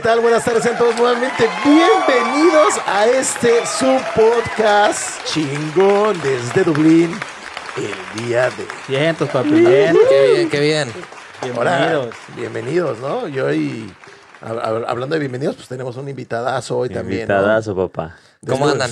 Hola, ¿qué tal? Buenas tardes, sean todos nuevamente bienvenidos a este su podcast chingón desde Dublín, el día de... Cientos, papi. Bien. Qué bien, qué bien. Bienvenidos. bienvenidos, ¿no? Y hoy, hab- hab- hablando de bienvenidos, pues tenemos un invitadazo hoy también. ¿no? Invitadazo, papá. ¿Cómo Después- andan?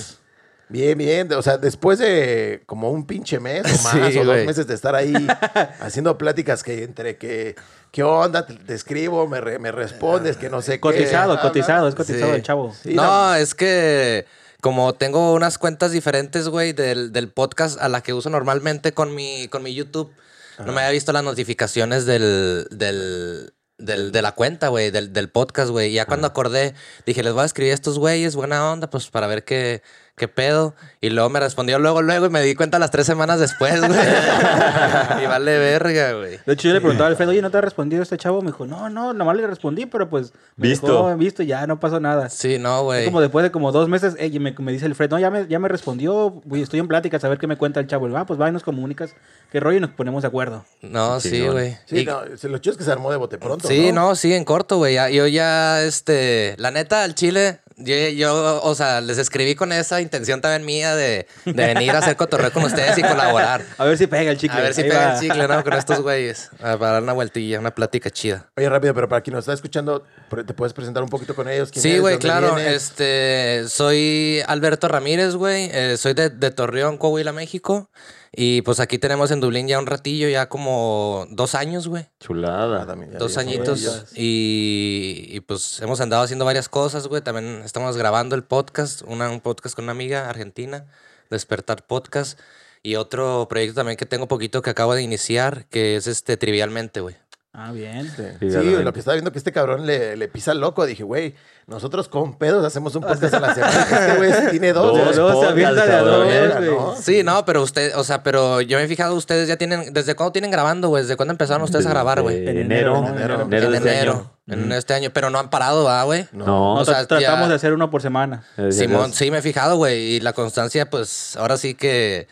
Bien, bien. O sea, después de como un pinche mes o más, Sí, o dos güey. meses de estar ahí haciendo pláticas que entre que, ¿qué onda? Te, te escribo, me, re- me respondes, que no sé qué. Cotizado, cotizado, es cotizado Sí. el chavo. Sí, no, es que como tengo unas cuentas diferentes, güey, del, del podcast a la que uso normalmente con mi, con mi YouTube, no me había visto las notificaciones del, del, del- de la cuenta, güey, del, del podcast, güey. Y ya cuando acordé, dije, les voy a escribir a estos güeyes, buena onda, pues para ver qué, qué pedo. Y luego me respondió luego, luego, y me di cuenta las tres semanas después, güey. y vale verga, güey. De hecho, yo le preguntaba a Alfredo, oye, ¿no te ha respondido este chavo? Me dijo, no, no, nomás le respondí, pero pues... me Visto. dejó visto, ya no pasó nada. Sí, no, güey. como después de como dos meses, ey, me, me dice Alfredo, no, ya me, ya me respondió, güey, estoy en pláticas a ver qué me cuenta el chavo. Y, ah, pues va y nos comunicas qué rollo y nos ponemos de acuerdo. No, sí, güey. Sí, Y- no, lo chido es que se armó de bote pronto. Sí, no, sí, en corto, güey. Ya- Yo ya, este, la neta, al Chile, yo, yo, o sea, les escribí con esa intención también mía de, de venir a hacer cotorreo con ustedes y colaborar. A ver si pega el chicle. A ver si ahí pega va. el chicle, ¿no? Con estos güeyes. A para dar una vueltilla, una plática chida. Oye, rápido, pero para quien nos está escuchando, ¿te puedes presentar un poquito con ellos? ¿Quién Sí, güey, ¿De dónde claro. vienes? Este, soy Alberto Ramírez, güey. Eh, soy de, de Torreón, Coahuila, México. Y pues aquí tenemos en Dublín ya un ratillo, ya como dos años, güey. Chulada. Ah, también, Dos añitos. Y, y, pues hemos andado haciendo varias cosas, güey. También estamos grabando el podcast, una, un podcast con una amiga argentina, Despertar Podcast. Y otro proyecto también que tengo poquito que acabo de iniciar, que es este Trivialmente, güey. Ah, bien. Sí, Sí, lo que estaba viendo que este cabrón le, le pisa el loco. Dije, güey, nosotros con pedos hacemos un podcast a la semana. Este güey tiene dos. Dos, güey. Dos, se podcast, avienta de dos, verga, güey. ¿no? Sí, no, pero usted, o sea, pero yo me he fijado, ustedes ya tienen, ¿desde cuándo tienen grabando, güey? ¿Desde cuándo empezaron ustedes a grabar, güey? En En enero. enero, ¿no? Enero, Enero. En este enero, en este año, pero no han parado, ¿va, güey? No. O sea, tratamos ya- de hacer uno por semana. Simón, sí me he fijado, güey. Y la constancia, pues, ahora sí que,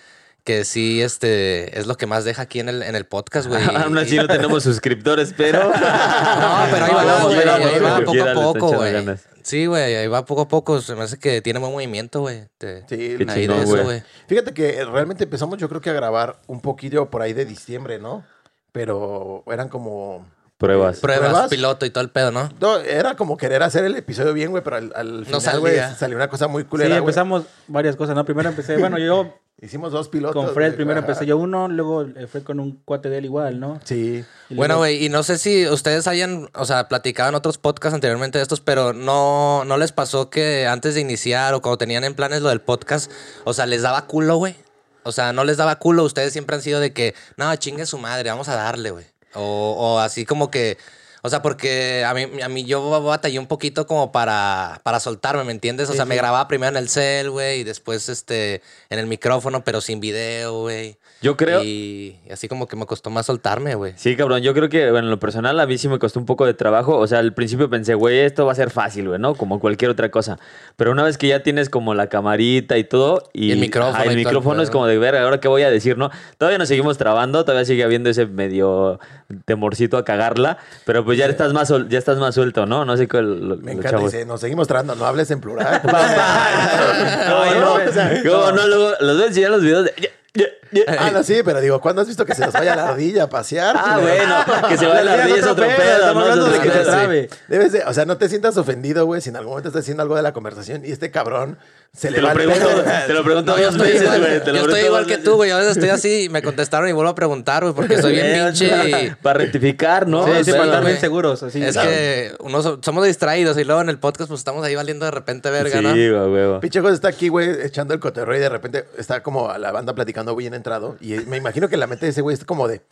que sí, este, es lo que más deja aquí en el, en el podcast, güey. Aún así no tenemos suscriptores, pero. No, pero ahí va, güey. Ahí va poco a poco, güey. Sí, güey, ahí va poco a poco. Se me hace que tiene buen movimiento, güey. Te- Sí, ahí de eso, güey. güey. Fíjate que realmente empezamos yo creo que a grabar un poquillo por ahí de diciembre, ¿no? Pero eran como... Pruebas. Pruebas, ¿Pruebas? piloto y todo el pedo, ¿no? No, era como querer hacer el episodio bien, güey, pero al, al No final, güey, salió una cosa muy Sí, culera, güey. empezamos varias cosas, ¿no? Primero empecé, bueno, yo Hicimos dos pilotos. con Fred, güey. primero Ajá. empecé yo uno, luego eh, Fred con un cuate de él igual, ¿no? Sí. Y Bueno, luego- güey, y no sé si ustedes hayan, o sea, platicado en otros podcasts anteriormente de estos, pero no, no les pasó que antes de iniciar o cuando tenían en planes lo del podcast, o sea, les daba culo, güey. O sea, no les daba culo. Ustedes siempre han sido de que, no, chingue su madre, vamos a darle, güey. O, o así como que, o sea, porque a mí, a mí yo batallé un poquito como para, para soltarme, ¿me entiendes? O sea, me grababa primero en el cel, güey, y después este, en el micrófono, pero sin video, güey. Yo creo. Y así como que me costó más soltarme, güey. Sí, cabrón, yo creo que, bueno, en lo personal a mí sí me costó un poco de trabajo. O sea, al principio pensé, güey, esto va a ser fácil, güey, ¿no? Como cualquier otra cosa. Pero una vez que ya tienes como la camarita y todo, y, Y el micrófono ajá, el y todo el micrófono es como de ver, ahora qué voy a decir, ¿no? Todavía nos seguimos trabando, todavía sigue habiendo ese medio temorcito a cagarla, pero pues ya estás más, ya estás más suelto, ¿no? No sé cuál. lo- Me encanta, chavos. dice, nos seguimos trabando, no hables en plural. No, no, o sea, ¿Cómo no? Luego los voy a enseñar los videos de. Ah, no, sí, pero digo, ¿cuándo has visto que se nos vaya la ardilla a pasear? Ah, bueno, que se vaya la ardilla es otro pedo, Estamos ¿no? hablando de que se trabe. Debes de, o sea, no te sientas ofendido, güey, si en algún momento estás haciendo algo de la conversación y este cabrón se le Te lo pregunto, te lo pregunto No, yo estoy veces, igual, güey. Te lo yo estoy igual que tú, güey. A veces estoy así y me contestaron y vuelvo a preguntar, güey, porque soy bien pinche. y- Para rectificar, ¿no? Sí, sí, para estar bien seguros, así. Es que uno so- somos distraídos y luego en el podcast pues estamos ahí valiendo de repente verga, Sí, ¿no? güey, güey. Pinche José está aquí, güey, echando el cotorreo y de repente está como a la banda platicando bien entrado. Y me imagino que la mente de ese güey es como de.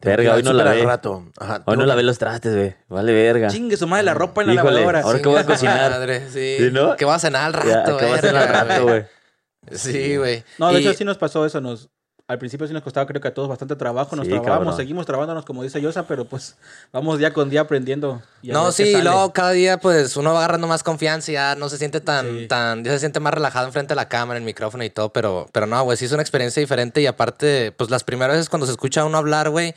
Que Verga, hoy no la ve. rato. Ajá, Hoy no que- lavé los trastes, güey. Vale, verga. Chingue su madre la ropa en la Híjole, lavadora. ahora que voy a cocinar. madre, sí. ¿Sí, no? ¿Qué va a cenar al rato, güey. Sí, güey. No, de Y- hecho sí nos pasó eso. Nos, al principio sí nos costaba, creo que a todos, bastante trabajo. Nos Sí, cabrón. seguimos trabándonos, como dice Yosa, pero pues vamos día con día aprendiendo. y No, sí, y luego cada día pues uno va agarrando más confianza y ya no se siente tan, Sí. tan, ya se siente más relajado enfrente de la cámara, el micrófono y todo, pero, pero no, güey, sí es una experiencia diferente y aparte, pues las primeras veces cuando se escucha a uno hablar, güey,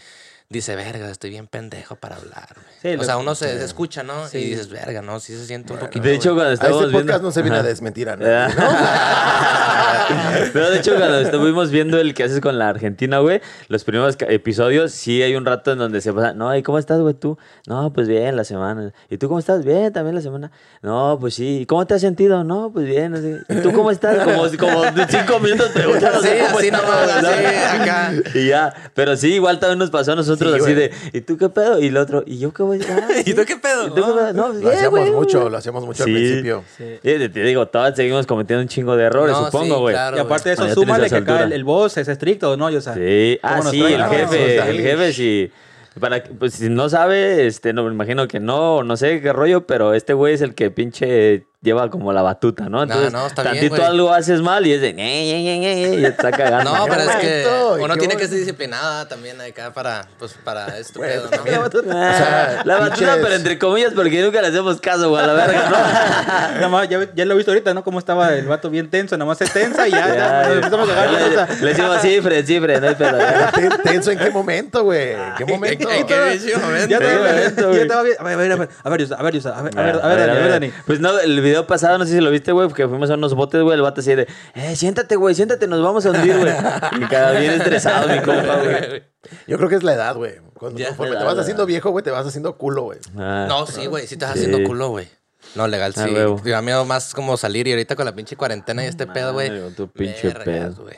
dice, verga, estoy bien pendejo para hablar, güey. Sí, o sea, uno se, se escucha, ¿no? Sí. Y dices, verga, ¿no? Sí se siente un poquito. De hecho, cuando A estábamos este podcast viendo... no se viene a desmentir a nadie. Pero de hecho, cuando estuvimos viendo el que haces con la Argentina, güey, los primeros episodios, sí hay un rato en donde se pasa, no, ¿y cómo estás, güey, tú? No, pues bien, la semana. ¿Y tú cómo estás? Bien, también la semana. No, pues sí. ¿Y cómo te has sentido? No, pues bien. no sé. ¿Y tú cómo estás? Como, como de cinco minutos preguntando. Sí, ¿cómo así nomás, así, acá. Y ya, pero sí, igual también nos pasó a nosotros Sí, así de, ¿y tú qué pedo? Y el otro, ¿y yo qué voy a decir? ¿Y tú qué pedo? ¿Y tú qué pedo? No, Lo bien, hacíamos güey, mucho, güey. lo hacíamos mucho Sí. al principio. Sí. Y te digo, todas seguimos cometiendo un chingo de errores, No, supongo, sí, güey. claro. Y aparte de Ah, eso, súmale que acá el, el boss es estricto, ¿no? Y, o sea, Sí, ah, ¿cómo nos sí, trae? el No, jefe, el jefe sí. Para, pues si no sabe, este, no, me imagino que no, no sé qué rollo, pero este güey es el que pinche lleva como la batuta, ¿no? Entonces, no, está bien, tantito algo haces mal y es de, "ñe, ñe, ñe, ñe", y está cagando. No, pero es que uno tiene que ser disciplinada también acá para, pues, para Bueno, pedo, también. ¿no? Ah, sea, la batuta, pero entre comillas, porque nunca le hacemos caso, güey, a la verga, ¿no? Nada más, ya, ya lo he visto ahorita, ¿no? Cómo estaba el vato bien tenso, nada más se tensa y ya, ya, Ya, nos empezamos a agarrar. o sea, le, le decimos cifre, cifre, no hay pedo. Ten- ¿Tenso en qué momento, güey? ¿En qué momento? ¿En qué momento? Ya Sí, estaba, momento, bien. A ver, a ver, a ver, a ver, a ver, a ver, a ver, a ver, Dani, a ver, Dani. Pues no, el video pasado, no sé si lo viste, güey, porque fuimos a unos botes, güey, el vato así de, eh, siéntate, güey, siéntate, nos vamos a hundir, güey. Y cada bien estresado, mi compa, güey. Yo creo que es la edad, güey. Cuando Ya. conforme La te vas edad. haciendo viejo, güey, te vas haciendo culo, güey. Ah. No, sí, güey, sí estás Sí. haciendo culo, güey. No, legal, Ah, sí. huevo. Me da miedo más como salir y ahorita con la pinche cuarentena y este pedo, güey. con tu pinche vergas, pedo. güey.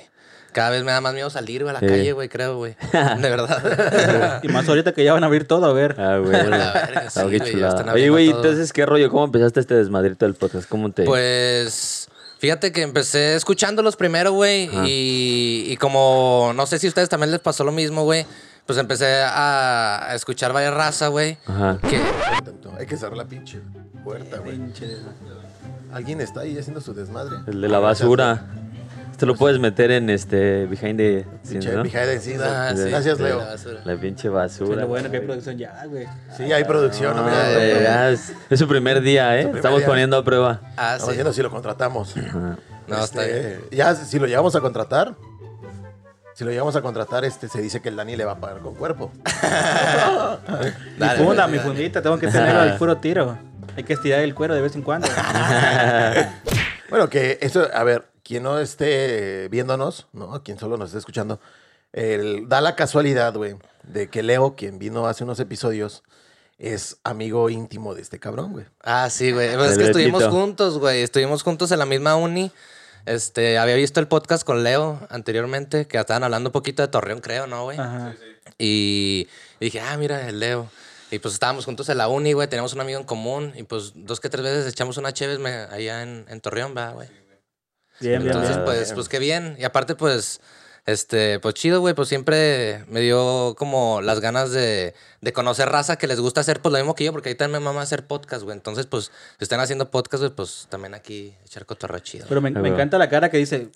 Cada vez me da más miedo salir, güey, a la Sí. calle, güey, creo, güey. De verdad. Y más ahorita que ya van a abrir todo, a ver. Ah, güey. Sí, Ah, güey, Oye, güey, entonces, ¿qué rollo? ¿Cómo empezaste este desmadrito del podcast? ¿Cómo te...? Pues fíjate que empecé escuchándolos primero, güey. Y, y como no sé si a ustedes también les pasó lo mismo, güey. Pues empecé a, a escuchar varias razas, güey. Ajá. Que, Hay que cerrar la pinche puerta, güey. ¿Alguien está ahí haciendo su desmadre? El de la basura. Esto lo puedes meter en este behind the scenes, Pinche ¿no? behind the scenes. Ah, sí, Gracias, Leo. la pinche basura. lo bueno que hay producción ya, güey. Sí, hay producción. ¿no? Mira, güey, ya es, es su primer día, ¿eh? primer Estamos día. poniendo a prueba. Ah, Estamos sí. viendo si lo contratamos. No, está Este, bien. Ya, si lo llegamos a contratar, si lo llegamos a contratar, este, se dice que el Dani le va a pagar con cuerpo. Mi funda, dale, mi dale. fundita, tengo que tenerlo al puro tiro. Hay que estirar el cuero de vez en cuando. Bueno, que eso, a ver, quien no esté viéndonos, ¿no? Quien solo nos esté escuchando, el- da la casualidad, güey, de que Leo, quien vino hace unos episodios, es amigo íntimo de este cabrón, güey. Ah, sí, güey. Pues es que estuvimos juntos, güey. Estuvimos juntos en la misma uni. Este, había visto el podcast con Leo anteriormente, que estaban hablando un poquito de Torreón, creo, ¿no, güey? Ajá. Y dije, ah, mira, el Leo. Y pues estábamos juntos en la uni, güey, teníamos un amigo en común. Y pues dos que tres veces echamos una chévez me- allá en, en Torreón, va, güey. Bien, Entonces, bien. pues, pues qué bien. Y aparte, pues, este, pues chido, güey, pues siempre me dio como las ganas de, de conocer raza que les gusta hacer, pues lo mismo que yo, porque ahí también me mama hacer podcast, güey. Entonces, pues, si están haciendo podcast, güey, pues también aquí echar cotorreo chido. Pero me, Ah, encanta la cara que dice.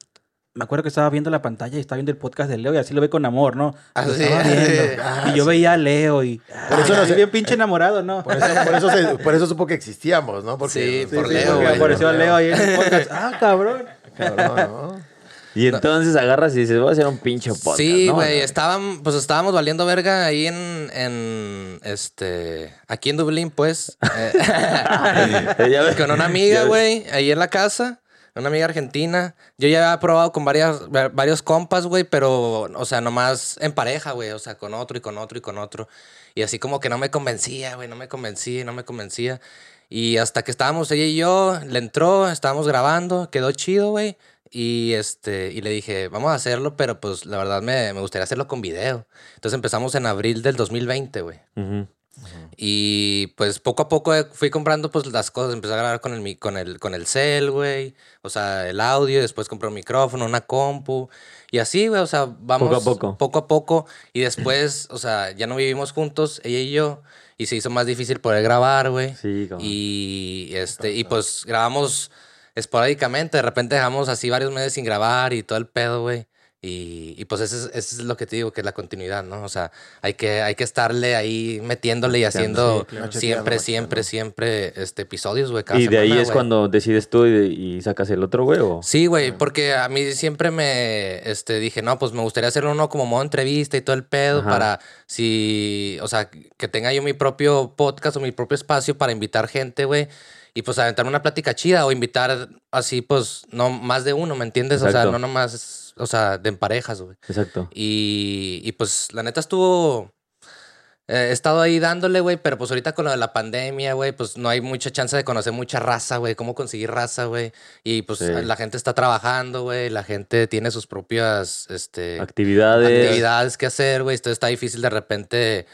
Me acuerdo que estaba viendo la pantalla y estaba viendo el podcast de Leo y así lo ve con amor, ¿no? Ah, Lo sí, estaba sí. viendo. Ah, y yo sí. veía a Leo y. Por eso no sé- bien pinche enamorado, ¿no? Por eso, por eso, se- por eso supo que existíamos, ¿no? Porque, Sí, por Sí, Leo, porque apareció Leo ahí en el podcast. Ah, cabrón. Cabrón, ¿no? Y entonces agarras y dices, voy a hacer un pinche podcast, Sí, ¿no? güey, estaban, pues estábamos valiendo verga ahí en, en, este, aquí en Dublín, pues, eh, con una amiga, güey, ahí en la casa, una amiga argentina. Yo ya había probado con varias, va- varios compas, güey, pero, o sea, nomás en pareja, güey, o sea, con otro y con otro y con otro. Y así como que no me convencía, güey, no me convencía, no me convencía. Y hasta que estábamos ella y yo, le entró, estábamos grabando, quedó chido, güey. Y este, y le dije, vamos a hacerlo, pero pues la verdad me, me gustaría hacerlo con video. Entonces empezamos en abril del 2020, güey. Y pues poco a poco eh, fui comprando pues las cosas, empecé a grabar con el, con el, con el cel, güey, o sea, el audio, después compré un micrófono, una compu, y así, güey, o sea, vamos Poco a poco. poco a poco, y después, o sea, ya no vivimos juntos, ella y yo, y se hizo más difícil poder grabar, güey. Sí, cabrón. Y este, y pues grabamos esporádicamente, de repente dejamos así varios meses sin grabar y todo el pedo, güey. Y, y pues eso es, eso es lo que te digo, que es la continuidad, ¿no? O sea, hay que, hay que estarle ahí metiéndole y haciendo sí, claro. siempre, siempre, siempre este, episodios, güey. Y de ahí es cuando decides tú y, y sacas el otro, güey. ¿o? Sí, güey, porque a mí siempre me este, dije, no, pues me gustaría hacer uno como modo entrevista y todo el pedo Ajá. para si, o sea, que tenga yo mi propio podcast o mi propio espacio para invitar gente, güey. Y pues aventar una plática chida o invitar así, pues, no más de uno, ¿me entiendes? O sea, no nomás, o sea, de en parejas, güey. Exacto. Y, y pues la neta estuvo... eh, he estado ahí dándole, güey, pero pues ahorita con lo de la pandemia, güey, pues no hay mucha chance de conocer mucha raza, güey, cómo conseguir raza, güey. Y pues Sí. la gente está trabajando, güey, la gente tiene sus propias, este, Actividades. actividades que hacer, güey. Entonces está difícil de repente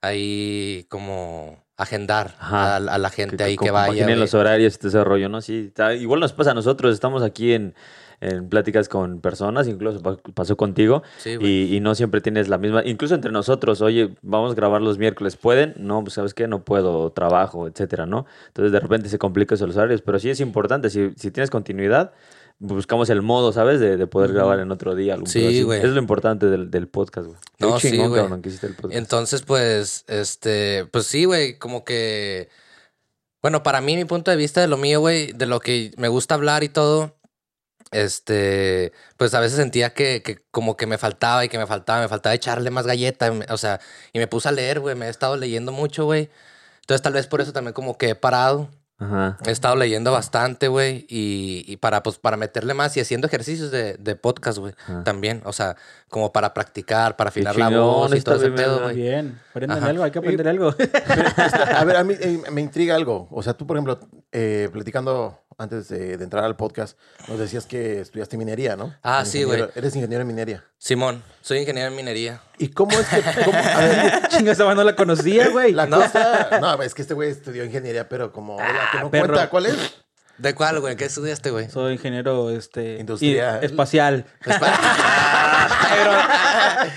ahí como agendar a, a la gente ahí que vaya. güey. los horarios y todo ese rollo, ¿no? Sí, está- igual nos pasa a nosotros, estamos aquí en, en pláticas con personas, incluso pa- pasó contigo, Sí, y, y no siempre tienes la misma, incluso entre nosotros, oye, vamos a grabar los miércoles, ¿pueden? No, pues sabes qué, no puedo, trabajo, etcétera, ¿no? Entonces de repente se complican esos horarios, pero sí es importante, si, si tienes continuidad, buscamos el modo, ¿sabes? De, de poder grabar en otro día. algún Sí, güey. Es lo importante del, del podcast, güey. No, sí, chingón, güey. cabrón, que hiciste el podcast. Entonces, pues, este, pues sí, güey, como que, bueno, para mí, mi punto de vista de lo mío, güey, de lo que me gusta hablar y todo, este, pues a veces sentía que, que como que me faltaba y que me faltaba, me faltaba echarle más galleta, o sea, y me puse a leer, güey, me he estado leyendo mucho, güey. Entonces, tal vez por eso también como que he parado. Ajá. He estado leyendo bastante, güey, y, y para, pues, para meterle más y haciendo ejercicios de, de podcast, güey, también, o sea, como para practicar, para afinar la chingón, voz y todo ese bien, pedo, güey. Bien, aprendan algo, hay que aprender algo. A ver, a mí eh, me intriga algo. O sea, tú, por ejemplo, eh, platicando antes de, de entrar al podcast, nos decías que estudiaste minería, ¿no? Ah, Eres sí, güey. Eres ingeniero en minería. Simón, soy ingeniero en minería. ¿Y cómo es que... cómo- a ver, Chinga, esa no la conocía, güey. la No. cosa... No, es que este güey estudió ingeniería, pero como la que no perro. cuenta, ¿cuál es? ¿De cuál, güey? ¿Qué estudiaste, güey? Soy ingeniero este, Industrial. y- espacial.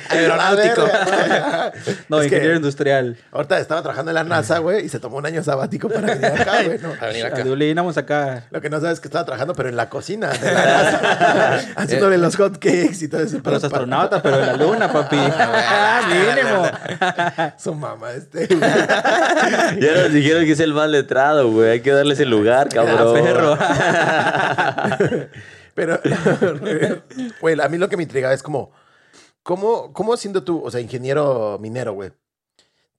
Aeronáutico. No, es que ingeniero industrial. ahorita estaba trabajando en la NASA, güey, y se tomó un año sabático para venir acá, güey, ¿no? Para venir acá. Adivinamos acá. Lo que no sabes es que estaba trabajando, pero en la cocina de la NASA, haciéndole los hot cakes y todo eso. Para los astronautas, pero en la luna, papi. Mínimo. Su mamá, este. Ya nos dijeron que es el más letrado, güey. Hay que darle ese lugar, cabrón. perro. Pero, güey, a mí lo que me intriga es como, ¿cómo, cómo siendo tú, o sea, ingeniero minero, güey,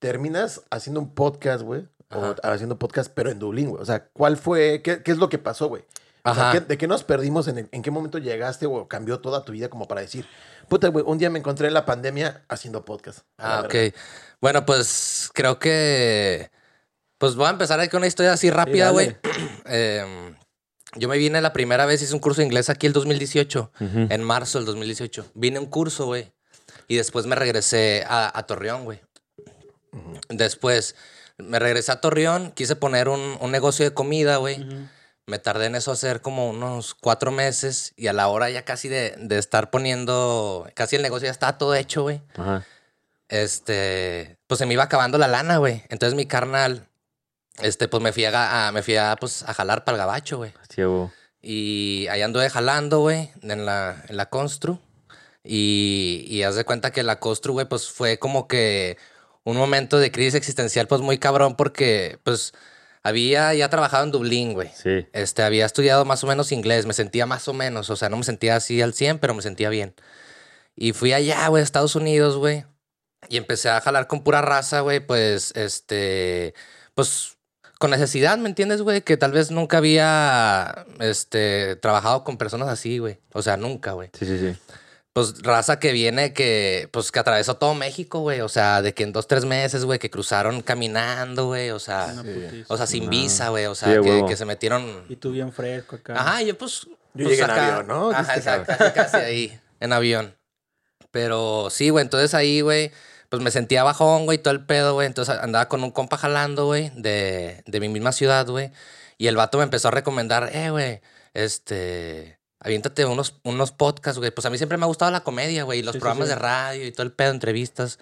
terminas haciendo un podcast, güey? O haciendo podcast, pero en Dublín, güey. O sea, ¿cuál fue, qué, qué es lo que pasó, güey? O sea, Ajá. ¿qué- ¿De qué nos perdimos? En, el- ¿En qué momento llegaste o cambió toda tu vida como para decir, puta, güey, un día me encontré en la pandemia haciendo podcast? Ah, ok. Bueno, pues creo que. Pues voy a empezar ahí con una historia así rápida, güey. Em, yo me vine la primera vez, hice un curso de inglés aquí el 2018, Ujú. en marzo del 2018. Vine a un curso, güey. Y después me regresé a, a Torreón, güey. Después me regresé a Torreón, quise poner un, un negocio de comida, güey. Me tardé en eso hacer como unos cuatro meses y a la hora ya casi de, de estar poniendo, casi el negocio ya estaba todo hecho, güey este, pues se me iba acabando la lana, güey. Entonces mi carnal, este, pues me fui a, me fui a, pues, a jalar para el gabacho, güey. Sí. Y ahí anduve jalando, güey, en la, en la Constru. Y, y haz de cuenta que la Constru, güey, pues fue como que un momento de crisis existencial, pues muy cabrón, porque, pues, había ya trabajado en Dublín, güey. Sí. Este, había estudiado más o menos inglés, me sentía más o menos, o sea, no me sentía así al 100, pero me sentía bien. Y fui allá, güey, a Estados Unidos, güey. Y empecé a jalar con pura raza, güey, pues, este, pues, con necesidad, ¿me entiendes, güey? Que tal vez nunca había, este, trabajado con personas así, güey. O sea, nunca, güey. Sí, sí, sí. Pues raza que viene que, pues, que atravesó todo México, güey. O sea, de que en dos, tres meses, güey, que cruzaron caminando, güey. O sea, o sea, sin visa, güey. O sea, que, se metieron Y tú bien fresco acá. Ajá, yo pues. Yo pues, llegué en avión, ¿no? Ajá, exacto, casi, casi ahí, en avión. Pero sí, güey, entonces ahí, güey, pues me sentía bajón, güey, todo el pedo, güey. Entonces andaba con un compa jalando, güey, de, de mi misma ciudad, güey. Y el vato me empezó a recomendar, eh, güey, este. Aviéntate unos, unos podcasts, güey. Pues a mí siempre me ha gustado la comedia, güey, y los Sí, programas sí. de radio y todo el pedo, entrevistas.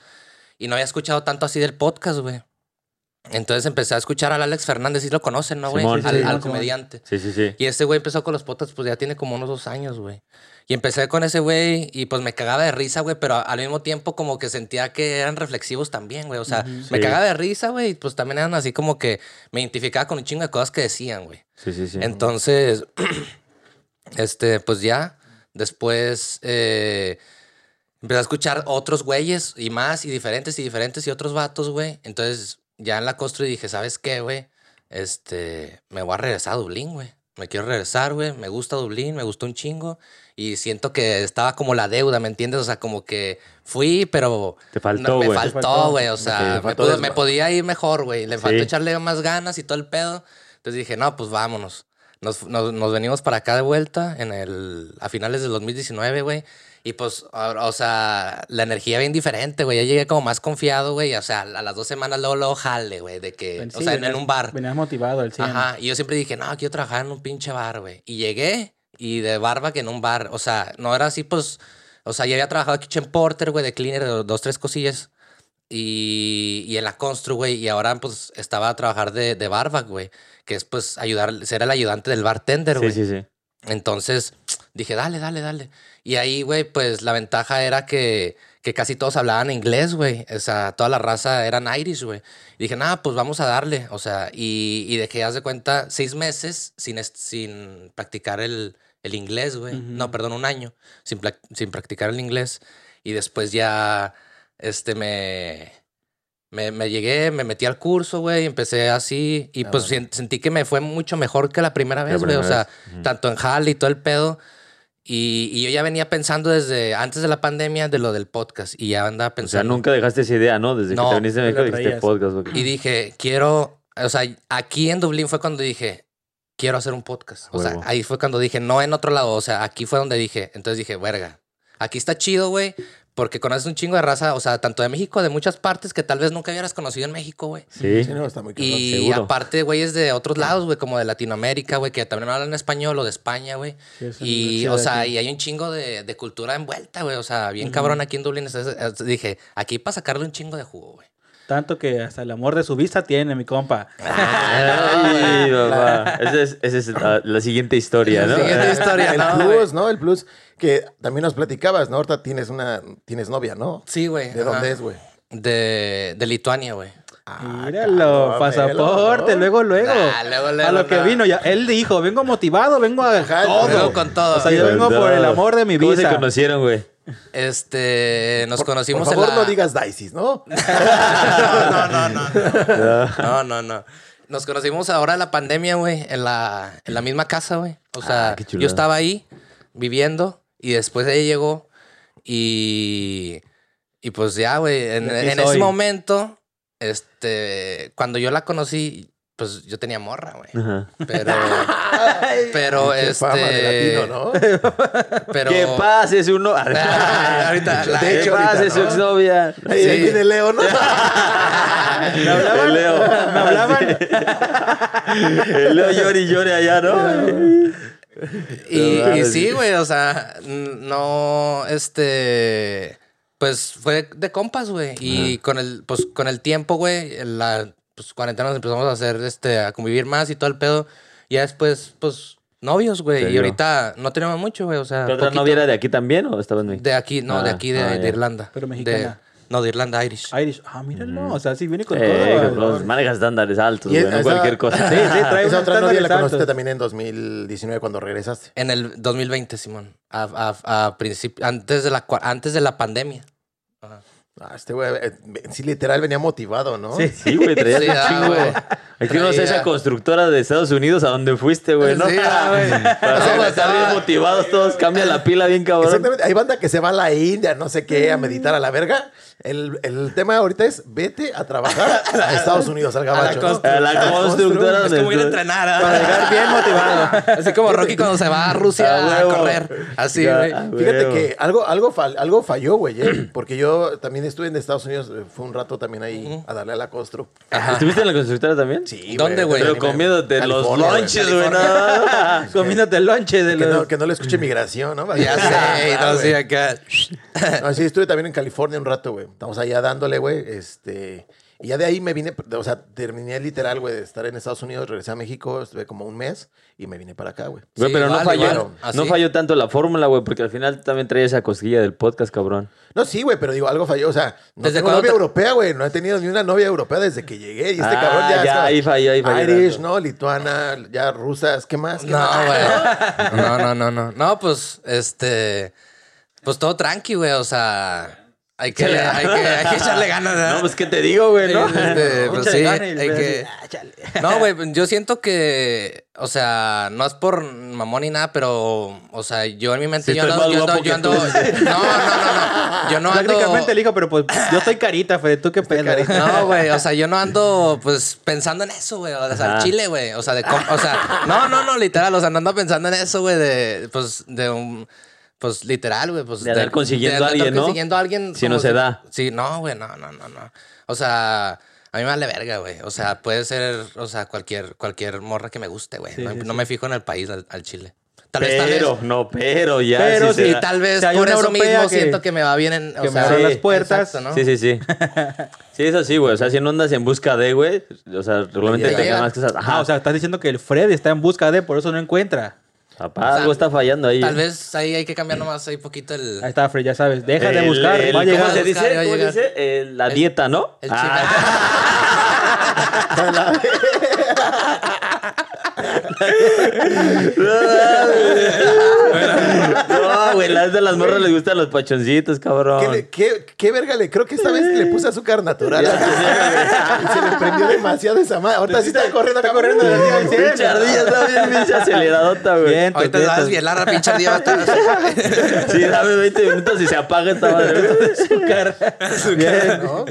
Y no había escuchado tanto así del podcast, güey. Entonces empecé a escuchar al Alex Fernández, sí lo conocen, ¿no, güey? Al al comediante. Sí, sí, sí. Y este güey empezó con los podcasts, pues ya tiene como unos dos años, güey. Y empecé con ese güey y pues me cagaba de risa, güey, pero al mismo tiempo como que sentía que eran reflexivos también, güey. O sea, me Sí. cagaba de risa, güey, y pues también eran así como que me identificaba con un chingo de cosas que decían, güey. Sí, sí, sí. Entonces, este, pues ya, después eh, empecé a escuchar otros güeyes y más y diferentes y diferentes y otros vatos, güey. Entonces, ya en la constru dije, ¿sabes qué, güey? Este, me voy a regresar a Dublín, güey. Me quiero regresar, güey. Me gusta Dublín, me gustó un chingo. Y siento que estaba como la deuda, ¿me entiendes? O sea, como que fui, pero... Te faltó, me güey. Te faltó. faltó, güey. O sea, me, pudo- me podía ir mejor, güey. Le faltó Sí. echarle más ganas y todo el pedo. Entonces dije, no, pues vámonos. Nos, nos, nos venimos para acá de vuelta en el, a finales del 2019, güey. Y pues, ahora, o sea, la energía bien diferente, güey. Ya llegué como más confiado, güey. O sea, a las dos semanas luego, luego jale, güey. De que, Sí, o sea, en, en venías- un bar. Venías motivado al 100. Ajá. Y yo siempre dije, no, quiero trabajar en un pinche bar, güey. Y llegué y de barba que en un bar. O sea, no era así, pues. O sea, ya había trabajado de kitchen porter, güey, de cleaner, de dos, tres cosillas. Y, y en la constru, güey. Y ahora, pues, estaba a trabajar de, de barback, güey. Que es, pues, ayudar, ser el ayudante del bartender, güey. Sí, sí, sí. Entonces dije, dale, dale, dale. Y ahí, güey, pues la ventaja era que, que casi todos hablaban inglés, güey. O sea, toda la raza eran Irish, güey. Y dije, nada, pues vamos a darle. O sea, y, y dejé, haz de cuenta, seis meses sin, sin practicar el, el inglés, güey. No, perdón, un año sin, sin practicar el inglés. Y después ya, este, me... Me, me llegué, me metí al curso, güey, y empecé así. Y Ah, pues bueno. sentí que me fue mucho mejor que la primera vez, güey. O sea, tanto en Jale y todo el pedo. Y, y yo ya venía pensando desde antes de la pandemia de lo del podcast. Y ya andaba O sea, pensando. nunca dejaste esa idea, ¿no? Desde No, que te viniste a México dijiste podcast. Y dije, quiero. O sea, aquí en Dublín fue cuando dije, quiero hacer un podcast. O sea, ahí fue cuando dije, no en otro lado. O sea, aquí fue donde dije. Entonces dije, verga, aquí está chido, güey. Porque conoces un chingo de raza, o sea, tanto de México, de muchas partes que tal vez nunca hubieras conocido en México, güey. Sí. Sí, no, está muy cabrón. Y seguro. aparte, güeyes de otros lados, güey, como de Latinoamérica, güey, que también hablan español o de España, güey. Sí, es Y, o sea, aquí. y hay un chingo de, de cultura envuelta, güey. O sea, bien cabrón aquí en Dublín. Entonces, eh, dije, aquí para sacarle un chingo de jugo, güey. Tanto que hasta el amor de su vista tiene, mi compa. Ay, papá. Esa es, esa es la, la siguiente historia, ¿no? La siguiente historia, El no, plus, ¿no? El plus que también nos platicabas, ¿no? Ahorita tienes una, tienes novia, ¿no? Sí, güey. ¿De ajá. dónde es, güey? De, de Lituania, güey. Ah, Míralo, pasaporte, luego, luego. Ah, luego, luego, a lo que no. vino ya. Él dijo, vengo motivado, vengo a Ajá, todo. Luego con todo. O sea, yo vengo por el amor de mi ¿Cómo se vida. conocieron, güey? Este, nos Por- conocimos Por favor, en la... no digas Dices, ¿no? no, no, no, no. No, no, no. Nos conocimos ahora en la pandemia, güey, en la, en la misma casa, güey. O sea, Ah, yo estaba ahí viviendo y después ella llegó y, y pues ya, güey, en, en ese momento, este, cuando yo la conocí, pues yo tenía morra, güey. Ajá. Pero, pero Qué fama de este, latino, ¿no? pero... ¿Qué pase su no? Ah, ahorita, la- De ¿Qué hecho, pase ahorita, su ¿no? exnovia? Ahí Sí. viene Leo, ¿no? ¿Me hablaban? El Leo. ¿Me hablaban? El Leo llore y llore allá, ¿no? Y, No mames. y sí, güey, o sea, no, este, pues fue de compas, güey. Y con el, pues con el tiempo, güey, la pues, cuarentena nos empezamos a hacer, este, a convivir más y todo el pedo. Y ya después, pues, novios, güey. Y ahorita no tenemos mucho, güey, o sea. ¿Tu otra poquito. novia era de aquí también o estaba en México? De aquí, no, de Ah, aquí, de, ah, de. Irlanda. Pero De- mexicana. no, de Irlanda, Irish. Irish. Ah, míralo. O sea, sí viene con Eh, todo. cabrón, maneja estándares altos, güey, no esa- cualquier cosa. Sí, sí, trae Esa otra novia la conociste altos. también en 2019 cuando regresaste. En el 2020, Simón. A, a, a principio, antes de la, antes de la pandemia. Ajá. Ah, este güey, eh, sí, literal venía motivado, ¿no? Sí. Sí, güey, traías Sí, un ah, chingo. güey. Aquí no sé Traía- esa constructora de Estados Unidos a donde fuiste, güey, ¿no? Sí, ah, güey. Para O sea, estar bien motivados todos, cambia la pila bien cabrón. Exactamente. Hay banda que se va a la India, no sé qué, a meditar a la verga. El, el tema ahorita es vete a trabajar a Estados Unidos, al gabacho. ¿no? A la constructora Es como ir a entrenar. ¿ah? Para llegar bien motivado. Así como Rocky cuando se va a Rusia A correr. Así, güey. Fíjate que algo, algo, fal- algo falló, güey, ¿eh? porque yo también estuve en Estados Unidos, eh, fue un rato también ahí a darle a la constru. ¿Estuviste en la constructora también? Sí, ¿Dónde, güey? Pero comiéndote los California, güey. lunches, güey. California. no. Comiéndote el lonche de Que no, los... que no le escuche migración, ¿no? Ya sé, y Ah, no sé güey. acá. No, sí, estuve también en California un rato, güey. Estamos allá dándole, güey. Este. Y ya de ahí me vine, o sea, terminé literal, güey, de estar en Estados Unidos, regresé a México, estuve como un mes y me vine para acá, güey. Güey, Sí, pero no falló, no falló tanto la fórmula, güey, porque al final también traía esa cosquilla del podcast, cabrón. No, sí, güey, pero digo, algo falló. O sea, no ¿Desde tengo novia te- europea, güey. No he tenido ni una novia europea desde que llegué. Y este Ah, cabrón ya. ya, ahí falló, ahí falló Irish, tanto. ¿no? Lituana, ya rusas, ¿qué más? ¿Qué No, más? güey. No, no, no, no. No, pues, este. Pues todo tranqui, güey. O sea, hay que, hay que, hay que echarle ganas, ¿verdad? No, pues, ¿qué te digo, güey, no? Este, pues sí, hay que... así, "Ah, chale". No, güey, yo siento que, o sea, no es por mamón ni nada, pero, o sea, yo en mi mente, Sí, yo ando, yo ando, yo que ando, tú. no, no, no, no, yo no ando, Técnicamente le dijo, pero pues yo estoy carita, Fede. ¿Tú qué pedo? no, güey, o sea, yo no ando, pues, pensando en eso, güey, o sea, al chile, güey, o sea, de, cómo- o sea, no, no, no, literal, o sea, no ando pensando en eso, güey, de, pues, de un... Pues literal, güey. Pues, De andar consiguiendo a andar alguien, ¿no? consiguiendo a alguien. Si no se da. Sí, no, güey, no, no, no, no. O sea, a mí me vale verga, güey. O sea, puede ser, o sea, cualquier, cualquier morra que me guste, güey. Sí, no, sí, no me fijo en el país, al, al Chile. Tal vez, tal Pero, vez. no, pero ya. Pero sí Y tal vez Si por eso mismo que- siento que me va bien en. o que me sea, abra sí, las puertas. exacto, ¿no? Sí, sí, sí. Sí, eso sí, güey. O sea, si no andas en busca de, güey, o sea, realmente Te más cosas. Ajá, Ah, o sea, estás diciendo que el Fred está en busca de, por eso no encuentra. Papá, o sea, algo está fallando ahí. Tal ¿eh? vez ahí hay que cambiar nomás ahí poquito el. Ahí está, Fred, ya sabes. Deja de El- buscar, el- va a ¿Cómo llegar. se dice? ¿Cómo llegar. dice? El- la dieta, ¿no? el Ah, no, güey, las de las morras les gustan los pachoncitos, cabrón. ¿Qué, le- qué, qué verga le? Creo que esta vez le puse azúcar natural. y se le prendió demasiado esa madre. Ahorita sí está corriendo. Está corriendo. Pinche ardilla está bien, pinche aceleradota, güey. Bien, Ahorita pues, vas bien, bien larga, pinche día va a estar. Sí, dame 20 minutos y se apaga esta madre. Bien. ¿no?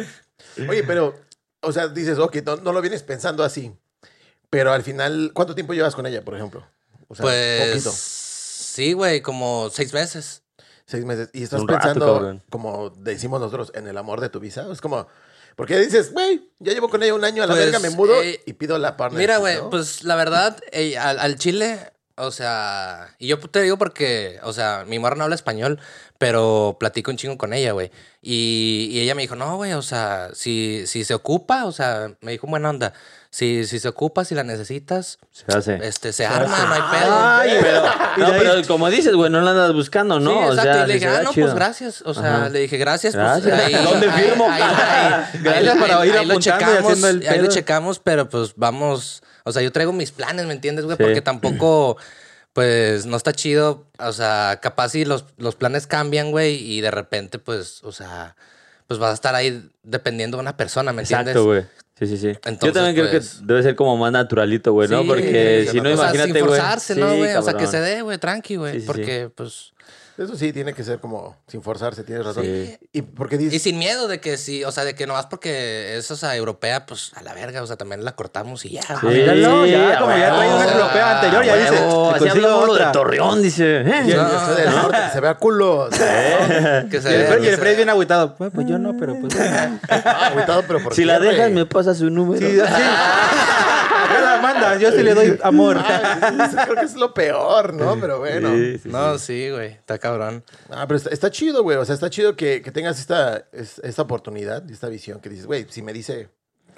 Oye, pero, o sea, dices, ok, no, no lo vienes pensando así. Pero al final, ¿cuánto tiempo llevas con ella, por ejemplo? O sea, Pues. poquito. Sí, güey, como seis meses. Seis meses. Y estás Un pensando, como decimos nosotros, en el amor de tu visa. Es como, porque dices, güey, ya llevo con ella un año a la Pues, verga, me mudo eh, y pido la partner. Mira, güey, pues la verdad, eh, al, al Chile, o sea, y yo te digo porque, o sea, mi morra no habla español, pero platico un chingo con ella, güey. Y, y ella me dijo, no, güey, o sea, si, si se ocupa, o sea, me dijo buena onda, si, si se ocupa, si la necesitas, Se hace. este, se arma, no hay pedo. Ay, Pero, no, pero como dices, güey, no la andas buscando, ¿no? Sí, o exacto. sea, y le dije, ah, da no, chido. pues gracias. O sea, Ajá. le dije, gracias. Gracias. Pues, ahí, ¿Dónde ahí- firmo? Ahí, Gracias ahí- para ir ahí lo y checamos, haciendo el ahí lo pedo. checamos, pero pues vamos. O sea, yo traigo mis planes, ¿me entiendes, güey? Sí. Porque tampoco, pues, no está chido. O sea, capaz si los, los planes cambian, güey, y de repente, pues, o sea, pues vas a estar ahí dependiendo de una persona, ¿me entiendes? Exacto, güey. Sí, sí, sí. Yo Entonces, también creo pues- que debe ser como más naturalito, güey, ¿no? Sí, Porque sí, si no, o sea, imagínate, sin güey. forzarse, Sí, ¿no, güey? O sea, que se dé, güey, tranqui, güey. Sí, sí, sí. porque, pues... Eso sí, tiene que ser como sin forzarse, tienes razón. Sí. Y porque dices, Y sin miedo de que sí, o sea, de que nomás porque es, o sea, europea, pues a la verga, o sea, también la cortamos y ya. Sí. Míralo, ya, como ya trae una europea anterior, ya dice, huevo, "Te Así hablamos de otra". Torreón, dice. ¿eh? "Y el- del norte, que se vea culo. Que Y se el ve, Fred, y el bien agüitado. Pues, pues yo no, pero pues. Agüitado, pero por Si la dejas, me pasa su número. Sí, así. Acá la mandas, yo sí le doy amor. Ah, eso creo que es lo peor, ¿no? Pero bueno. Sí, sí, sí. No, sí, güey, está cabrón. Ah, pero está, está chido, güey. O sea, está chido que, que tengas esta, es- esta oportunidad, y esta visión que dices, güey, si me dice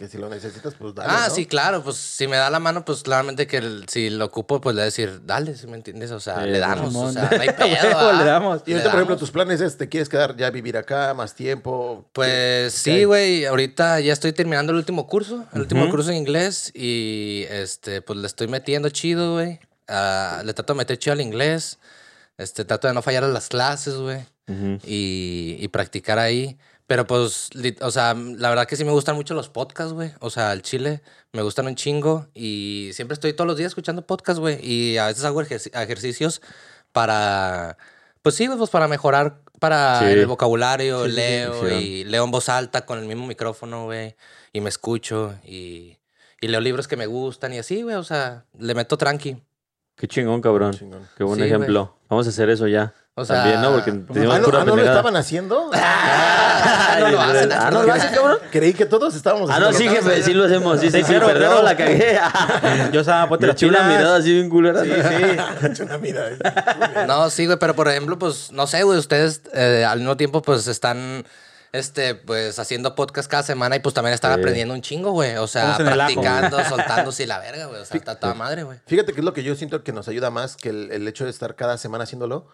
que si lo necesitas, pues dale. ah, ¿no? sí, claro, pues si me da la mano, pues claramente que el- si lo ocupo, pues le voy a decir, dale, si me entiendes? O sea, Sí, le damos, o sea, no hay pedo. ¿ah? le damos. Y ahorita, por ejemplo, tus planes es, ¿te quieres quedar ya a vivir acá más tiempo? Pues sí, güey. Ahorita ya estoy terminando el último curso, el último curso en inglés. Y este, pues le estoy metiendo chido, güey. Ah, le trato de meter chido al inglés. Este, trato de no fallar a las clases, güey. Y, y practicar ahí. Pero pues, o sea, la verdad que sí me gustan mucho los podcasts, güey. O sea, el chile me gustan un chingo. Y siempre estoy todos los días escuchando podcasts, güey. Y a veces hago ejerci- ejercicios para, pues sí, güey, pues para mejorar para Sí. el vocabulario. Sí, sí, sí, leo sí. y leo en voz alta con el mismo micrófono, güey. Y me escucho y, y leo libros que me gustan y así, güey. O sea, le meto tranqui. Qué chingón, cabrón. Chingón. Qué buen Sí, ejemplo. Vamos a hacer eso ya. O sea, También, ¿no? Porque Ah, no, pura ah, ¿no lo pendejada. estaban haciendo? Ah, no lo hacen. Ah, ¿no lo hacen, cabrón? Creí que todos estábamos Ah, no, sí, haciendo- jefe, sí lo hacemos. Sí, sí, sí, claro, perdón, claro. la cagué. Yo estaba, ponte Me las eché una pilas. mirada así bien culera. Sí, sí. Echa una mirada. No, sí, güey, pero por ejemplo, pues, no sé, güey, ustedes eh, al mismo tiempo, pues, están este, pues haciendo podcast cada semana y pues también Sí. aprendiendo un chingo, güey. O sea, Estamos en el ajo, practicando, soltándose y la verga, güey. O sea, está toda madre, güey. Fíjate que es lo que yo siento que nos ayuda más que el, el hecho de estar cada semana haciéndolo.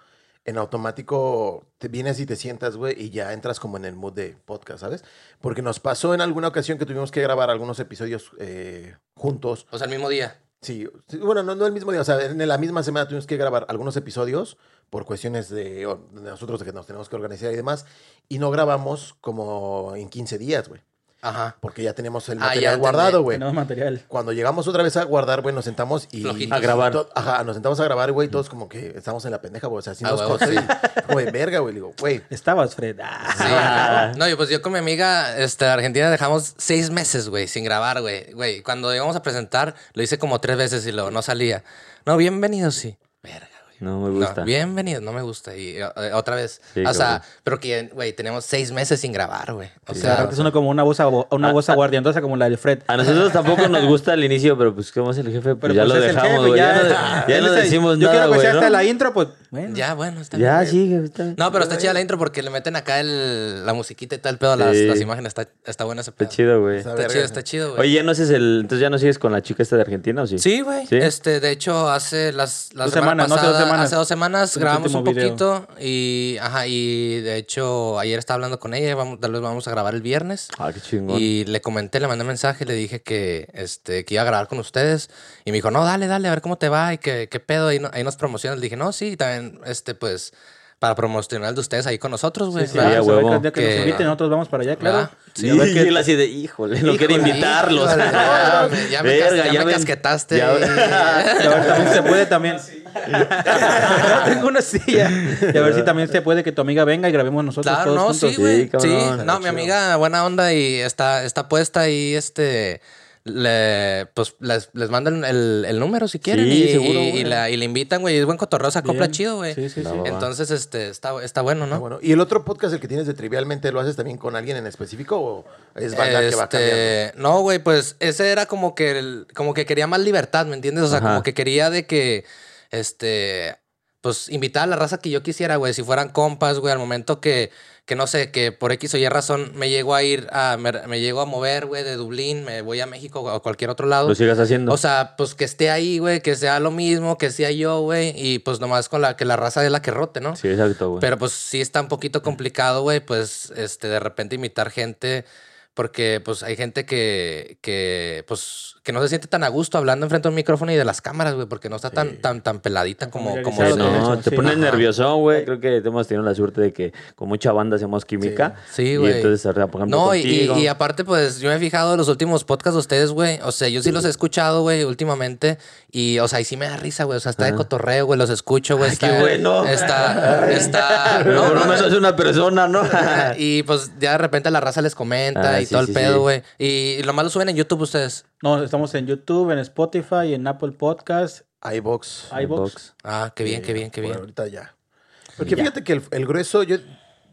En automático te vienes y te sientas, güey, y ya entras como en el mood de podcast, ¿sabes? Porque nos pasó en alguna ocasión que tuvimos que grabar algunos episodios eh, juntos. O sea, el mismo día. Sí, sí, bueno, no, no el mismo día, o sea, en la misma semana tuvimos que grabar algunos episodios por cuestiones de, de nosotros de que nos tenemos que organizar y demás, y no grabamos como en 15 días, güey, Ajá. porque ya teníamos el Ah, material ya guardado, güey. Tenemos material. Cuando llegamos otra vez a guardar, güey, nos sentamos y... Flojitos. A grabar. Ajá, nos sentamos a grabar, güey, todos como que estamos en la pendeja, güey, o sea, así Ah, nos cosas como de verga, güey, le digo, güey, Estabas, Fred. Ah. Sí. No, yo pues yo con mi amiga este, de Argentina dejamos seis meses, güey, sin grabar, güey. Güey, cuando íbamos a presentar, lo hice como tres veces y luego no salía. No, bienvenido, sí. Verga. No me gusta. No, bienvenido, no me gusta. Y eh, otra vez. Sí, o sea, cabrón. pero que, güey, tenemos seis meses sin grabar, güey. O De sea, repente suena como una voz, una voz aguardientosa como la del Fred. A nosotros tampoco nos gusta al inicio, pero pues como es el jefe, pues Pero ya pues lo es el dejamos, jefe, güey. Ya, no, ya- no decimos Yo nada, quiero que sea ¿no? hasta la intro, pues. Bueno. ya, bueno, está Ya, bien. sí, está bien. No, pero está chida la intro porque le meten acá el, la musiquita y todo el pedo, las, Sí. las imágenes. Está, está bueno ese Está pedo. chido, güey. Está Está chido, está chido, güey. Oye, ¿ya no haces el... Entonces ya no sigues con la chica esta de Argentina o sí? Sí, güey. ¿Sí? Este, de hecho, hace las, la Dos semana semanas, ¿no? Hace dos semanas. hace dos semanas El grabamos un video. poquito y, ajá, y de hecho ayer estaba hablando con ella, vamos, tal vez vamos a grabar el viernes. Ah, qué chingón. Y le comenté, le mandé mensaje, le dije que, este, que iba a grabar con ustedes. Y me dijo, no, dale, dale, a ver cómo te va y qué, qué pedo. Ahí, no- ahí nos promocionas. Le dije, no, sí, también, este, pues, para promocionar de ustedes ahí con nosotros, güey. Sí, sí, ¿verdad? vamos a ver huevo. que el día que nos Que- inviten, nosotros vamos para allá, claro. ¿verdad? Sí, a ver qué- y él así de, híjole, no quiere invitarlos. híjole, ya me- ya me cas- ya me ven- casquetaste. ya- ahí. Y a ver, también se puede también. Tengo una silla. Y a ver si también se puede que tu amiga venga y grabemos nosotros Claro, todos no, juntos. sí, güey. Sí, cabrón. no, mi amiga, buena onda y está, está puesta ahí, este. Le, pues les, les mandan el, el número si quieren Sí, y, seguro, y- la, y le invitan, güey. Es buen cotorreo, se acopla chido, güey. Sí, sí, va. Entonces, este, está, está bueno, ¿no? Bueno. ¿Y el otro podcast, el que tienes de Trivialmente, lo haces también con alguien en específico o es banda que va Este, cambiando? No, güey, pues ese era como que el- como que quería más libertad, ¿me entiendes? O sea, Ajá. como que quería de que este pues invitar a la raza que yo quisiera, güey, si fueran compas, güey, al momento que que no sé, que por X o Y razón me llego a ir a me, me llego a mover, güey, de Dublín, me voy a México o a cualquier otro lado. Lo sigas haciendo. O sea, pues que esté ahí, güey, que sea lo mismo, que sea yo, güey, y pues nomás con la que la raza es la que rote, ¿no? sí, exacto, güey. Pero pues sí está un poquito complicado, güey, pues este de repente invitar gente porque pues hay gente que que pues que no se siente tan a gusto hablando enfrente de un micrófono y de las cámaras, güey, porque no está tan tan tan peladita como como no, te pones Ajá. nerviosón, güey. Creo que hemos tenido la suerte de que con mucha banda hacemos química. Sí, Y güey. entonces, o sea, por ejemplo, No, y, y- y aparte, pues yo me he fijado en los últimos podcasts de ustedes, güey. O sea, yo sí los he escuchado, güey, últimamente. Y, o sea, y sí me da risa, güey. O sea, está de cotorreo, güey. Los escucho, güey. Qué bueno. Está, está. No, por lo no, menos una persona, ¿no? y pues ya de repente la raza les comenta Ah, y sí, todo el pedo, sí. güey. Y, lo más lo suben en YouTube ustedes. No, estamos en YouTube, en Spotify, en Apple Podcast, iBox. iBox. Ah, qué bien, qué bien, qué bien. ahorita ya. Porque fíjate que el, el grueso, yo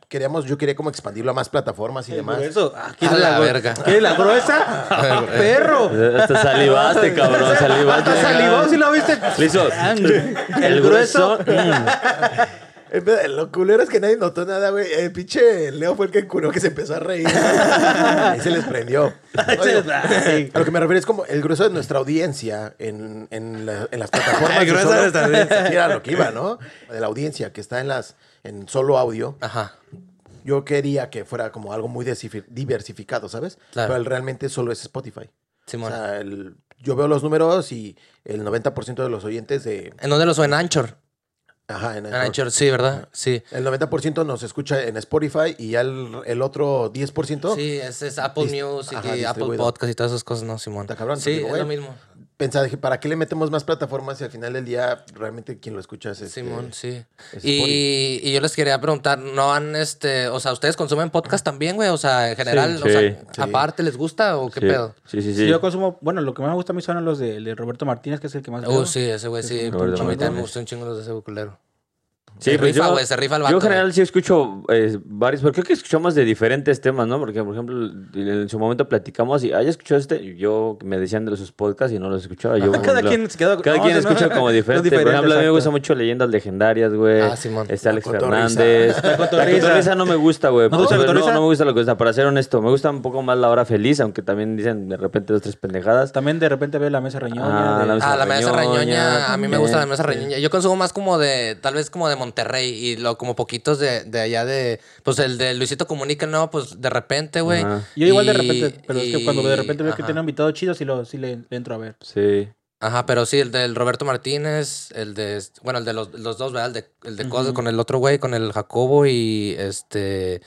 queríamos, yo quería como expandirlo a más plataformas y demás. Eso, ah, A ¿quieres la verga. ¿Quieres la gruesa? ¡Perro! Hasta salivaste, cabrón, salivaste. Hasta salivó, si lo viste. Hizo, El grueso. Lo culero es que nadie notó nada, güey. El pinche Leo fue el que curó que se empezó a reír. Ahí se les prendió. Oye, a lo que me refiero es como el grueso de nuestra audiencia en, en, la- en las plataformas. El grueso de nuestra audiencia. Era lo que iba, ¿no? De la audiencia que está en las en solo audio. Ajá. Yo quería que fuera como algo muy diversificado, ¿sabes? Claro. Pero realmente solo es Spotify. Simón. O sea, el- yo veo los números y el 90% de los oyentes de... ¿En dónde lo suben? Anchor. Ajá, en Anchor, sí, ¿verdad? Sí. El 90% nos escucha en Spotify y ya el, el otro 10% Sí, ese es Apple Music ajá, y Apple. Podcast y todas esas cosas, ¿no, Simón? Está cabrón, Sí, digo, es lo mismo. Pensaba, dije, ¿para qué le metemos más plataformas si al final del día realmente quien lo escucha es este, Simón, sí. es Y, y yo les quería preguntar, ¿no han, este, o sea, ustedes consumen podcast también, güey? O sea, en general, Sí. o sea, Sí. Sí. aparte, ¿les gusta o qué Sí, pedo? Sí, sí, Sí, sí. yo consumo, bueno, lo que más me gusta a mí son los de, de Roberto Martínez, que es el que más Uh, veo. sí, ese güey sí. Sí, A mí también me gustó un chingo los de ese culero. Se pues rifa, yo- güey, se rifa el Yo vato, en general sí escucho eh, varios, pero creo que escuchamos de diferentes temas, ¿no? Porque, por ejemplo, en su momento platicamos y, ah, ya escuchó este, yo me decían de sus podcasts y no los escuchaba. Yo, Cada ejemplo, quien se quedó- Cada no, quien no, no. escucha como Es diferente. Por diferente, ejemplo, a mí me exacto. gusta mucho Leyendas Legendarias, güey. Ah, Simón. Este Alex cotorriza. Fernández. La cotorriza. no me gusta, güey. ¿No no, no me gusta la cotorriza, para ser honesto. Me gusta un poco más la hora feliz, aunque también dicen de repente dos, tres pendejadas. También de repente veo la mesa reñoña. Ah, de- la mesa Ah, la mesa reñoña, reñoña. A mí me gusta la mesa reñoña. Yo consumo más como de, tal vez como de Monterrey y lo como poquitos de, de allá de, pues el de Luisito Comunica, no, pues de repente, güey. Yo igual de repente, pero es que cuando de repente veo que tiene invitado chido, sí, lo, sí le, le entro a ver. Sí. Ajá, pero sí, el del Roberto Martínez, el de, bueno, el de los, los dos, ¿verdad? El de, el de Cos- con el otro güey, con el Jacobo y este,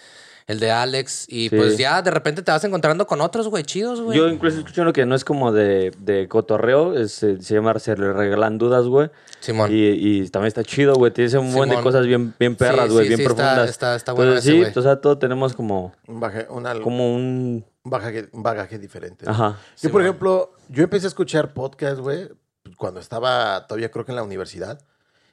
el de Alex. Y Sí. pues ya de repente te vas encontrando con otros, güey, chidos, güey. Yo incluso escucho uno que no es como de, de cotorreo, es, eh, se llama Se le regalan dudas, güey. Simón. Y, y también está chido, güey. Tiene un buen de Simón. cosas bien, bien perras, Sí, güey, sí, bien sí, profundas. está- está bueno Entonces, ese, sí, güey. o sea, todos tenemos como, Un bagaje, una- como un... un bagaje, un bagaje diferente. ¿no? Ajá. Yo, por ejemplo, yo empecé a escuchar podcast, güey, cuando estaba todavía creo que en la universidad.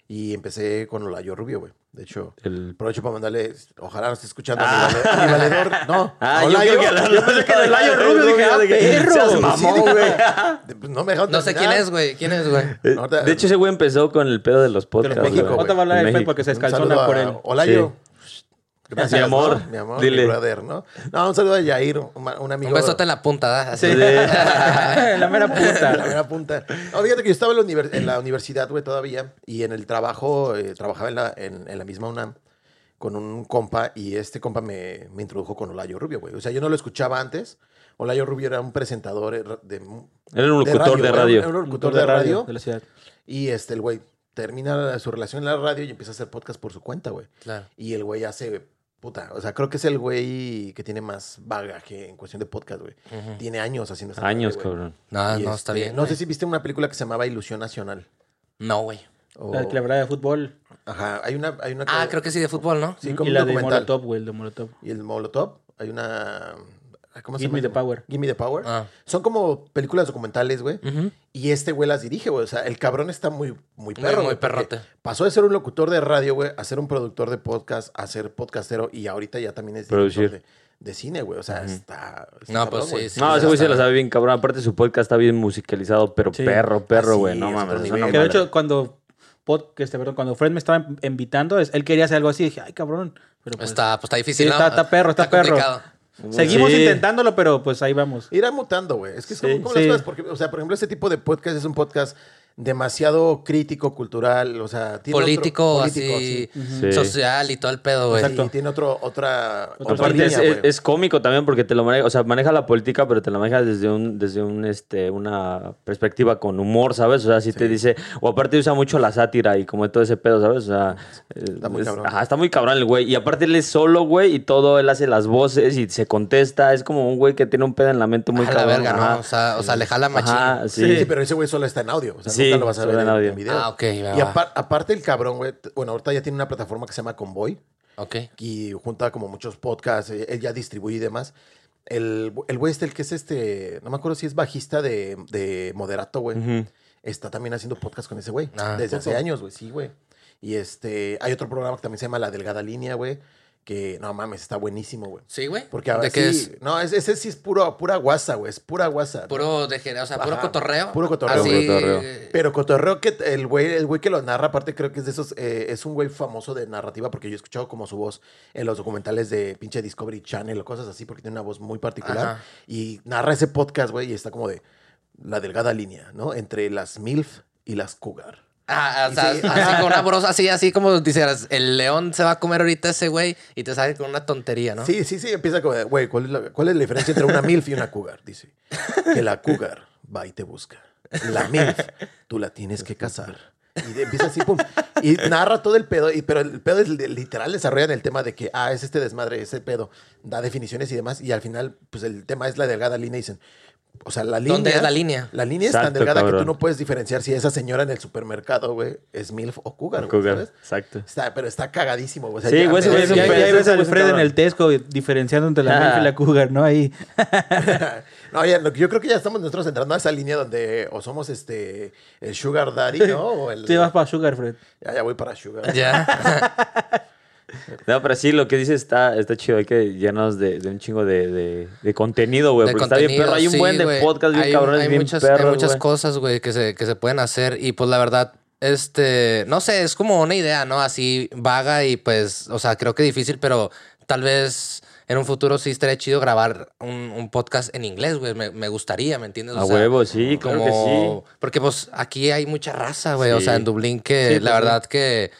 Y empecé con Olayo Rubio, güey. De hecho, El... aprovecho para mandarle, ojalá no esté escuchando a, mi vale- a mi valedor. No, Ah, yo Olayo. que la- Yo pensé que Olayo Rubio. Dije, ah, perro. Seas Sí, mamón, dije, güey. no, me dejaron No sé quién es, güey. ¿Quién es, güey? Eh, De hecho, ese güey empezó con el pedo de los podcasts. México, güey. güey. Ahorita va a hablar En el Fer México. porque se Un saludo escalzona por él. Olayo. Gracias, Mi amor, ¿no? Mi amor, dile. mi brother, ¿no? No, un saludo a Yair, un, amigo. Un besote en la punta, ¿verdad? Así. Sí. la mera La puta. mera punta. No, fíjate que yo estaba en la, univers- en la universidad, güey, todavía. Y en el trabajo, eh, trabajaba en la, en, en la misma UNAM con un compa. Y este compa me, me introdujo con Olayo Rubio, güey. O sea, yo no lo escuchaba antes. Olayo Rubio era un presentador eh, de... Era un locutor de radio. Era un locutor de radio. De la ciudad. Y este, el güey termina su relación en la radio y empieza a hacer podcast por su cuenta, güey. Claro. Y el güey hace, puta, o sea, creo que es el güey que tiene más bagaje en cuestión de podcast, güey. Tiene años haciendo esa Años, madre, güey. cabrón. No, Y, no, está este, bien. No sé si viste una película que se llamaba Ilusión Nacional. No, güey. o- La que hablaba de fútbol. Ajá, hay una... Hay una Ah, creo que sí, de fútbol, ¿no? Sí, como y un la de documental. Molotov, güey, el de Molotov. Y el Molotov, hay una... ¿Cómo se Give llama? Me the Power. Give Me the Power. Ah. Son como películas documentales, güey. Y este güey las dirige, güey. O sea, el cabrón está muy, muy perro. muy perrote. Pasó de ser un locutor de radio, güey, a ser un productor de podcast, a ser podcastero y ahorita ya también es director Producir. de, de cine, güey. O sea, está, está No, pues sí, sí. No, ese güey se la sabe bien, cabrón. Aparte, su podcast está bien musicalizado, pero Sí. perro, perro, Ah, güey. no es mames, nivel. Que de hecho, cuando, pod- que este, perdón, cuando Fred me estaba invitando, él quería hacer algo así. Dije, ay, cabrón. Pero pues, Está, pues está difícil, Sí, ¿no? está- está perro, está perro. complicado. Seguimos Sí. intentándolo, pero pues ahí vamos. Irá mutando, güey. Es que es Sí. como, como Sí. las cosas, porque, o sea, por ejemplo, este tipo de podcast es un podcast demasiado crítico, cultural, o sea, tiene otro- Político, político, así, Sí. social y todo el pedo, güey. Sí, tiene otro, otra, Otro otra Aparte, es, línea, es- güey. es cómico también porque te lo maneja, o sea, maneja la política, pero te la maneja desde un, desde un, este, una perspectiva con humor, ¿sabes? O sea, sí, te dice, o aparte usa mucho la sátira y como todo ese pedo, ¿sabes? O sea, Está muy es- cabrón. Ajá, está muy cabrón el güey. Y aparte él es solo, güey, y todo, él hace las voces y se contesta. Es como un güey que tiene un pedo en la mente muy a la cabrón. verga, ¿no? O sea, o sea, le jala machín. Ajá, sí. Sí, pero ese güey solo está en audio. O sea, Sí, nunca lo vas a ver en audio. en video. Ah, ok, va, Y apar- aparte el cabrón, güey, bueno, ahorita ya tiene una plataforma que se llama Convoy Ok. y junta como muchos podcasts, eh, él ya distribuye y demás. El, el güey este, el que es este, no me acuerdo si es bajista de, de Moderato, güey. Está también haciendo podcast con ese güey. Ah, desde hace años, güey, sí, güey. Y este, hay otro programa que también se llama La Delgada Línea, güey, que no mames, está buenísimo, güey. ¿Sí, güey? Porque ahora ¿De qué sí, es? no, es- ese sí es puro, pura guasa, güey, es pura guasa. Puro de o sea, puro Ajá, cotorreo. puro cotorreo, Así, güey. Cotorreo. Pero cotorreo que el güey, el güey que lo narra, aparte creo que es de esos, eh, es un güey famoso de narrativa, porque yo he escuchado como su voz en los documentales de pinche Discovery Channel o cosas así, porque tiene una voz muy particular. Ajá. Y narra ese podcast, güey, y está como de la delgada línea, ¿no? Entre las MILF y las Cougar. Ah, o Y sea, sí. así con una brosa, así, así como dijeras, el león se va a comer ahorita ese güey y te sale con una tontería, ¿no? Sí, sí, sí, empieza como de, güey, ¿cuál, es la- ¿cuál es la diferencia entre una MILF y una Cougar? Dice, que la Cougar va y te busca. La MILF, tú la tienes que casar. Y empieza así, pum. Y narra todo el pedo, y, pero el pedo es literal desarrollan el tema de que, ah, es este desmadre, ese pedo, da definiciones y demás, y al final, pues el tema es la delgada línea y dicen, O sea, la línea. ¿Dónde es la línea? La línea es tan delgada que tú no puedes diferenciar si esa señora en el supermercado, güey, es MILF o Cougar, güey, Cougar, ¿sabes? Exacto. Está, pero está cagadísimo, güey. O sea, Sí, ya- güey, Ya, ya güey al Fred en el Tesco diferenciando entre la Ah. Milf y la Cougar, ¿no? Ahí. no, ya, lo que yo creo que ya estamos nosotros entrando a esa línea donde o somos este el Sugar Daddy, ¿no? O el, Sí, vas para Sugar, Fred. ya, ya voy para Sugar. Ya. No, pero sí, lo que dices está, está chido. Hay que llenarnos de, de un chingo de, de, de contenido, güey. Porque está bien perro. Hay un sí, buen de podcast bien Hay- cabrones, hay bien muchas, perros, Hay muchas cosas, güey, que se, que se pueden hacer. Y pues la verdad, este, no sé, es como una idea, ¿no? Así vaga y pues, o sea, creo que difícil, pero tal vez en un futuro sí estaría chido grabar un, un podcast en inglés, güey. Me, me gustaría, ¿me entiendes? O A sea, huevo, sí, claro que sí. Porque pues aquí hay mucha raza, güey. O sea, en Dublín que Sí, la pues, verdad que,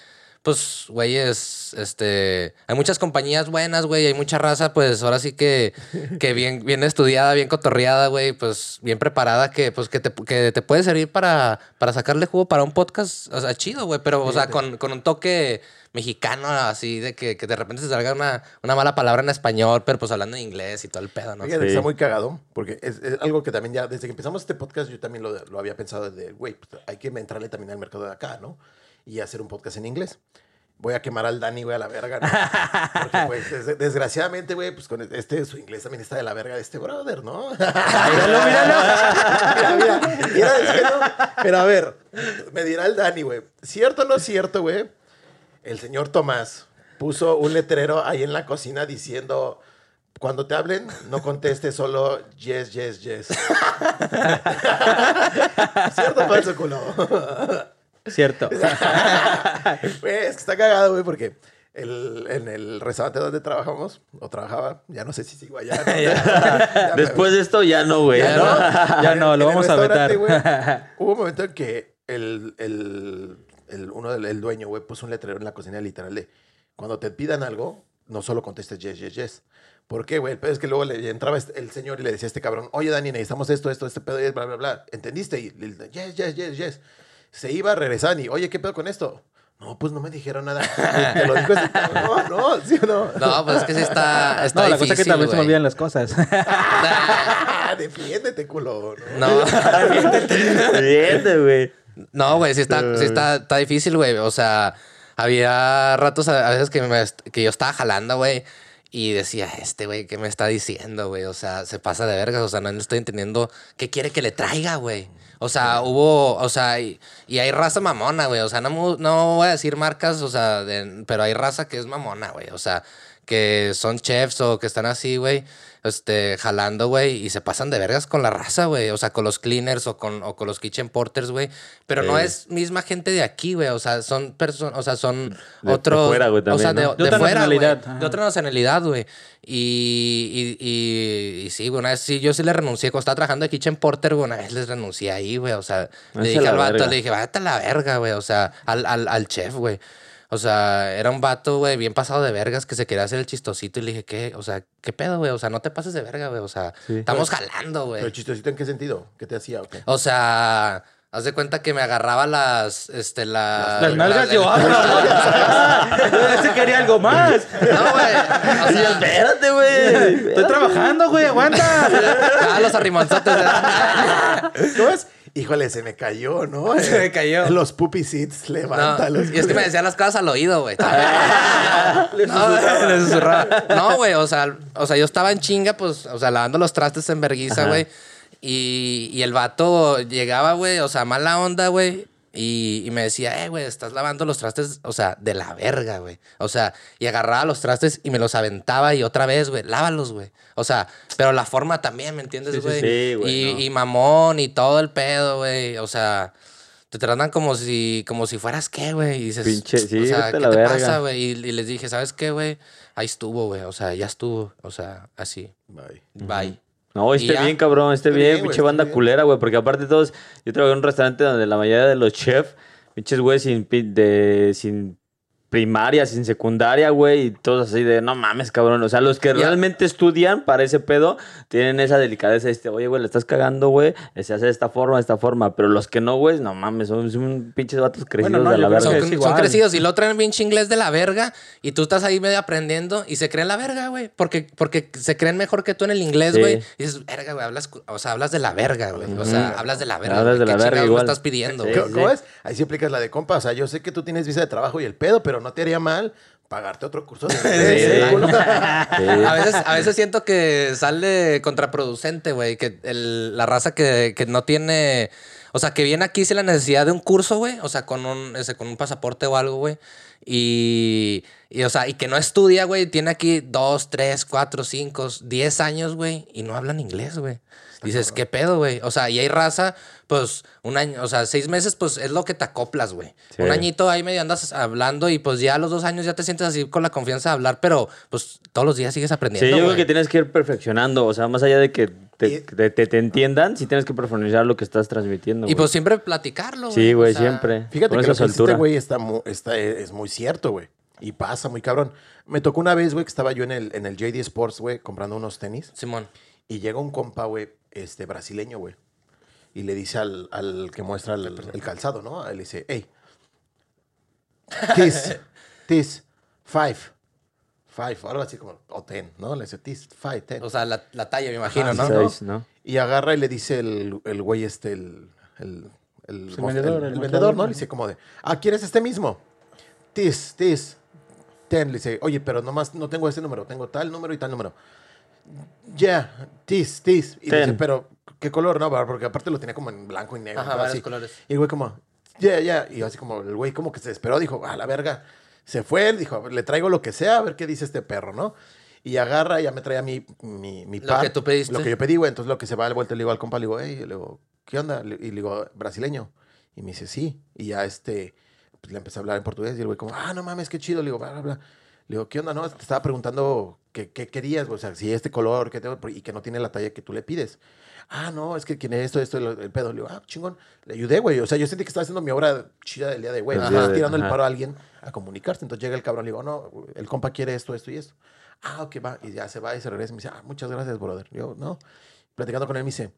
pues, güey, es, este, hay muchas compañías buenas, güey. Hay mucha raza, pues, ahora sí que, que bien, bien estudiada, bien cotorreada, güey. Pues, bien preparada que, pues, que te, que te puede servir para, para sacarle jugo para un podcast, o sea, chido, güey. Pero, o sea, con, con un toque mexicano, así de que, que de repente se salga una, una mala palabra en español, pero pues hablando en inglés y todo el pedo, ¿no? Fíjate, Sí. Está muy cagado, porque es, es algo que también ya, desde que empezamos este podcast, yo también lo, lo había pensado de, güey, pues, hay que entrarle también al mercado de acá, ¿no? Y hacer un podcast en inglés. Voy a quemar al Dani, güey, a la verga, ¿no? Porque, pues, des- desgraciadamente, güey, pues con este, su inglés también está de la verga de este brother, ¿no? míralo, míralo. mira, mira, mira, es que no. Pero a ver, me dirá el Dani, güey, ¿cierto o no cierto, güey? El señor Tomás puso un letrero ahí en la cocina diciendo... Cuando te hablen, no contestes solo yes, yes, yes. ¿Cierto o falso, culo? Cierto. Güey, es que está cagado, güey, porque el- en el restaurante donde trabajamos, o trabajaba, ya no sé si sigo allá. ¿no? Ya me- Después de esto ya no, güey. ya no. Ya no, lo En vamos a restaurante, vetar. güey, hubo un momento en que el, el, el- uno del el dueño, güey, puso un letrero en la cocina literal de cuando te pidan algo, no solo contestes yes, yes, yes. ¿Por qué, güey? El pedo es que luego le entraba este- el señor y le decía a este cabrón, oye, Dani, necesitamos esto, esto, este pedo, y bla, bla, bla. ¿Entendiste? Y le yes, yes, yes, yes. Se iba, regresaban y, oye, ¿qué pedo con esto? No, pues no me dijeron nada. Te lo dijo ese cabrón, no, ¿sí o no? No, pues es que sí está, está No, la cosa es que difícil, también se me olvidan las cosas. Defiéndete, culo. ¿no? No. Bien, güey. No, güey, sí está, sí está, está difícil, güey. O sea, había ratos a a veces que, me, que yo estaba jalando, güey. Y decía, este güey, ¿qué me está diciendo, güey? O sea, se pasa de vergas. O sea, no estoy entendiendo qué quiere que le traiga, güey. O sea, hubo, o sea, y, y hay raza mamona, güey. O sea, no, no voy a decir marcas, o sea, de- pero hay raza que es mamona, güey. O sea, que son chefs o que están así, güey, este, jalando, güey, y se pasan de vergas con la raza, güey. O sea, con los cleaners o con, o con los kitchen porters, güey. Pero no es misma gente de aquí, güey. O sea, son personas, o sea, son De- de otros. fuera, güey, O sea, de, ¿no? de De otra fuera, güey. De otra nacionalidad, güey. Y, y, y, y sí, güey, una vez sí, yo sí le renuncié. Cuando estaba trabajando de kitchen porter, güey, una vez les renuncié ahí, güey. O sea, le dije al vato, verga. le dije, vete a la verga, güey. O sea, al, al, al chef, güey. O sea, era un vato, güey, bien pasado de vergas que se quería hacer el chistosito y le dije, ¿qué? O sea, ¿qué pedo, güey? O sea, no te pases de verga, güey. O sea, Sí. estamos jalando, Pero güey. chistosito, ¿en qué sentido? ¿Qué te hacía o qué? O sea, haz de cuenta que me agarraba las, este, las... Las nalgas yo abro. Ese quería algo más. No, güey. O sea, espérate, güey. Estoy trabajando, güey. Aguanta. ah, los arrimonzotes. ¿Cómo es? Híjole, se me cayó, ¿no? Se me cayó. Los puppy seats, No, levántalos. y es que me decían las cosas al oído, güey. no, susurraba. No, güey, o sea, o sea, yo estaba en chinga, pues, o sea, lavando los trastes en verguiza, güey. Y, y el vato llegaba, güey, o sea, mala onda, güey. Y, y me decía, eh, güey, estás lavando los trastes, o sea, de la verga, güey. O sea, y agarraba los trastes y me los aventaba y otra vez, güey, lávalos, güey. O sea, pero la forma también, ¿me entiendes, Sí, sí, güey? sí, güey, y, no. y mamón y todo el pedo, güey. O sea, te tratan como si, como si fueras qué, güey. Y dices, Pinche, sí, o sea, ¿qué la te verga. pasa, güey? Y, y les dije, ¿sabes qué, güey? Ahí estuvo, güey. O sea, ya estuvo. O sea, así. Bye. Bye. No, esté bien, cabrón, esté bien, bien, pinche banda bien. culera, güey, porque aparte todos, yo trabajé en un restaurante donde la mayoría de los chefs, pinches güey sin, de, sin primaria, sin secundaria, güey, y todos así de, no mames, cabrón. O sea, los que realmente estudian para ese pedo tienen esa delicadeza. Este, oye, güey, le estás cagando, güey, se hace de esta forma, de esta forma. Pero los que no, güey, no mames, son, son pinches vatos crecidos no, de la verga. Son, igual. crecidos y lo traen pinche inglés de la verga y tú estás ahí medio aprendiendo y se creen la verga, güey. Porque, porque se creen mejor que tú en el inglés, Sí. güey. Y dices, verga, güey, hablas, o sea, hablas de la verga, güey. O sea, hablas de la verga. Hablas de la ¿Qué verga chingados me igual. estás pidiendo, Sí. güey? ¿Cómo, cómo es? Ahí sí aplicas la de compa. O sea, yo sé que tú tienes visa de trabajo y el pedo, pero no te haría mal pagarte otro curso de inglés, Sí. ¿eh, culo? Sí. A veces, a veces siento que sale contraproducente, güey. Que el- la raza que, que no tiene. O sea, que viene aquí sin la necesidad de un curso, güey. O sea, con un, ese, con un pasaporte o algo, güey. Y, y, o sea, y que no estudia, güey. Tiene aquí dos, tres, cuatro, cinco, diez años, güey. Y no hablan inglés, güey. Dices, ¿qué pedo, güey? O sea, y hay raza, pues, un año, o sea, seis meses, pues, es lo que te acoplas, güey. Sí. Un añito ahí medio andas hablando y, pues, ya a los dos años ya te sientes así con la confianza de hablar, pero, pues, todos los días sigues aprendiendo, Sí, yo creo que tienes que ir perfeccionando. O sea, más allá de que te, te, te- te entiendan, sí tienes que profundizar lo que estás transmitiendo. Y pues siempre platicarlo, güey. Sí, güey, O sea, siempre. Fíjate que que soltura. güey, está, mu- está, es muy cierto, güey. Y pasa muy cabrón. Me tocó una vez, güey, que estaba yo en el, en el JD Sports, güey, comprando unos tenis. Simón. Y llega un compa, güey, este, brasileño, güey. Y le dice al, al que muestra el, el calzado, ¿no? Él dice, hey, this, this, five, five, algo así como, o ten, ¿no? Le dice, this, five, ten. O sea, la, la talla, me imagino, Ajá, ¿no? Seis, ¿no? Y agarra y le dice el, el güey este, el, el, el, el vendedor, el- el el mostrador, vendedor, ¿no? Le dice como de, ah, ¿quieres este mismo? This, this, ten. Le dice, oye, pero nomás no tengo este número, tengo tal número y tal número. Ya, this, this. Y le Ten. dice, pero, ¿qué color? No, porque aparte lo tenía como en blanco y negro. Ajá, varios Así. colores. Y el güey como, ya, ya. Y así como el güey como que se desesperó, dijo, a la verga. Se fue, él dijo, le traigo lo que sea, a ver qué dice este perro, ¿no? Y agarra, ya me traía mi, mi, mi Lo par, que tú pediste. Lo que yo pedí, güey. Entonces lo que se va al vuelta, le digo al compa, le digo, hey, le digo, ¿qué onda? Y le digo, brasileño. Y me dice, sí. Y ya este, pues le empecé a hablar en portugués. Y el güey como, ah, no mames, qué chido. Le digo, bla, bla, bla. Le digo, ¿qué onda? No, te estaba preguntando qué, qué querías, güey. o sea, si este color, qué tengo, y que no tiene la talla que tú le pides. Ah, no, es que tiene esto, esto, el, el pedo. Le digo, ah, chingón. Le ayudé, güey. O sea, yo sentí que estaba haciendo mi obra chida del día de, güey. El Estaba de- tirando el ajá. paro a alguien a comunicarse. Entonces llega el cabrón, le digo, no, el compa quiere esto, esto y esto. Ah, ok, va. Y ya se va y se regresa y me dice, ah, muchas gracias, brother. Digo, no. Platicando con él me dice,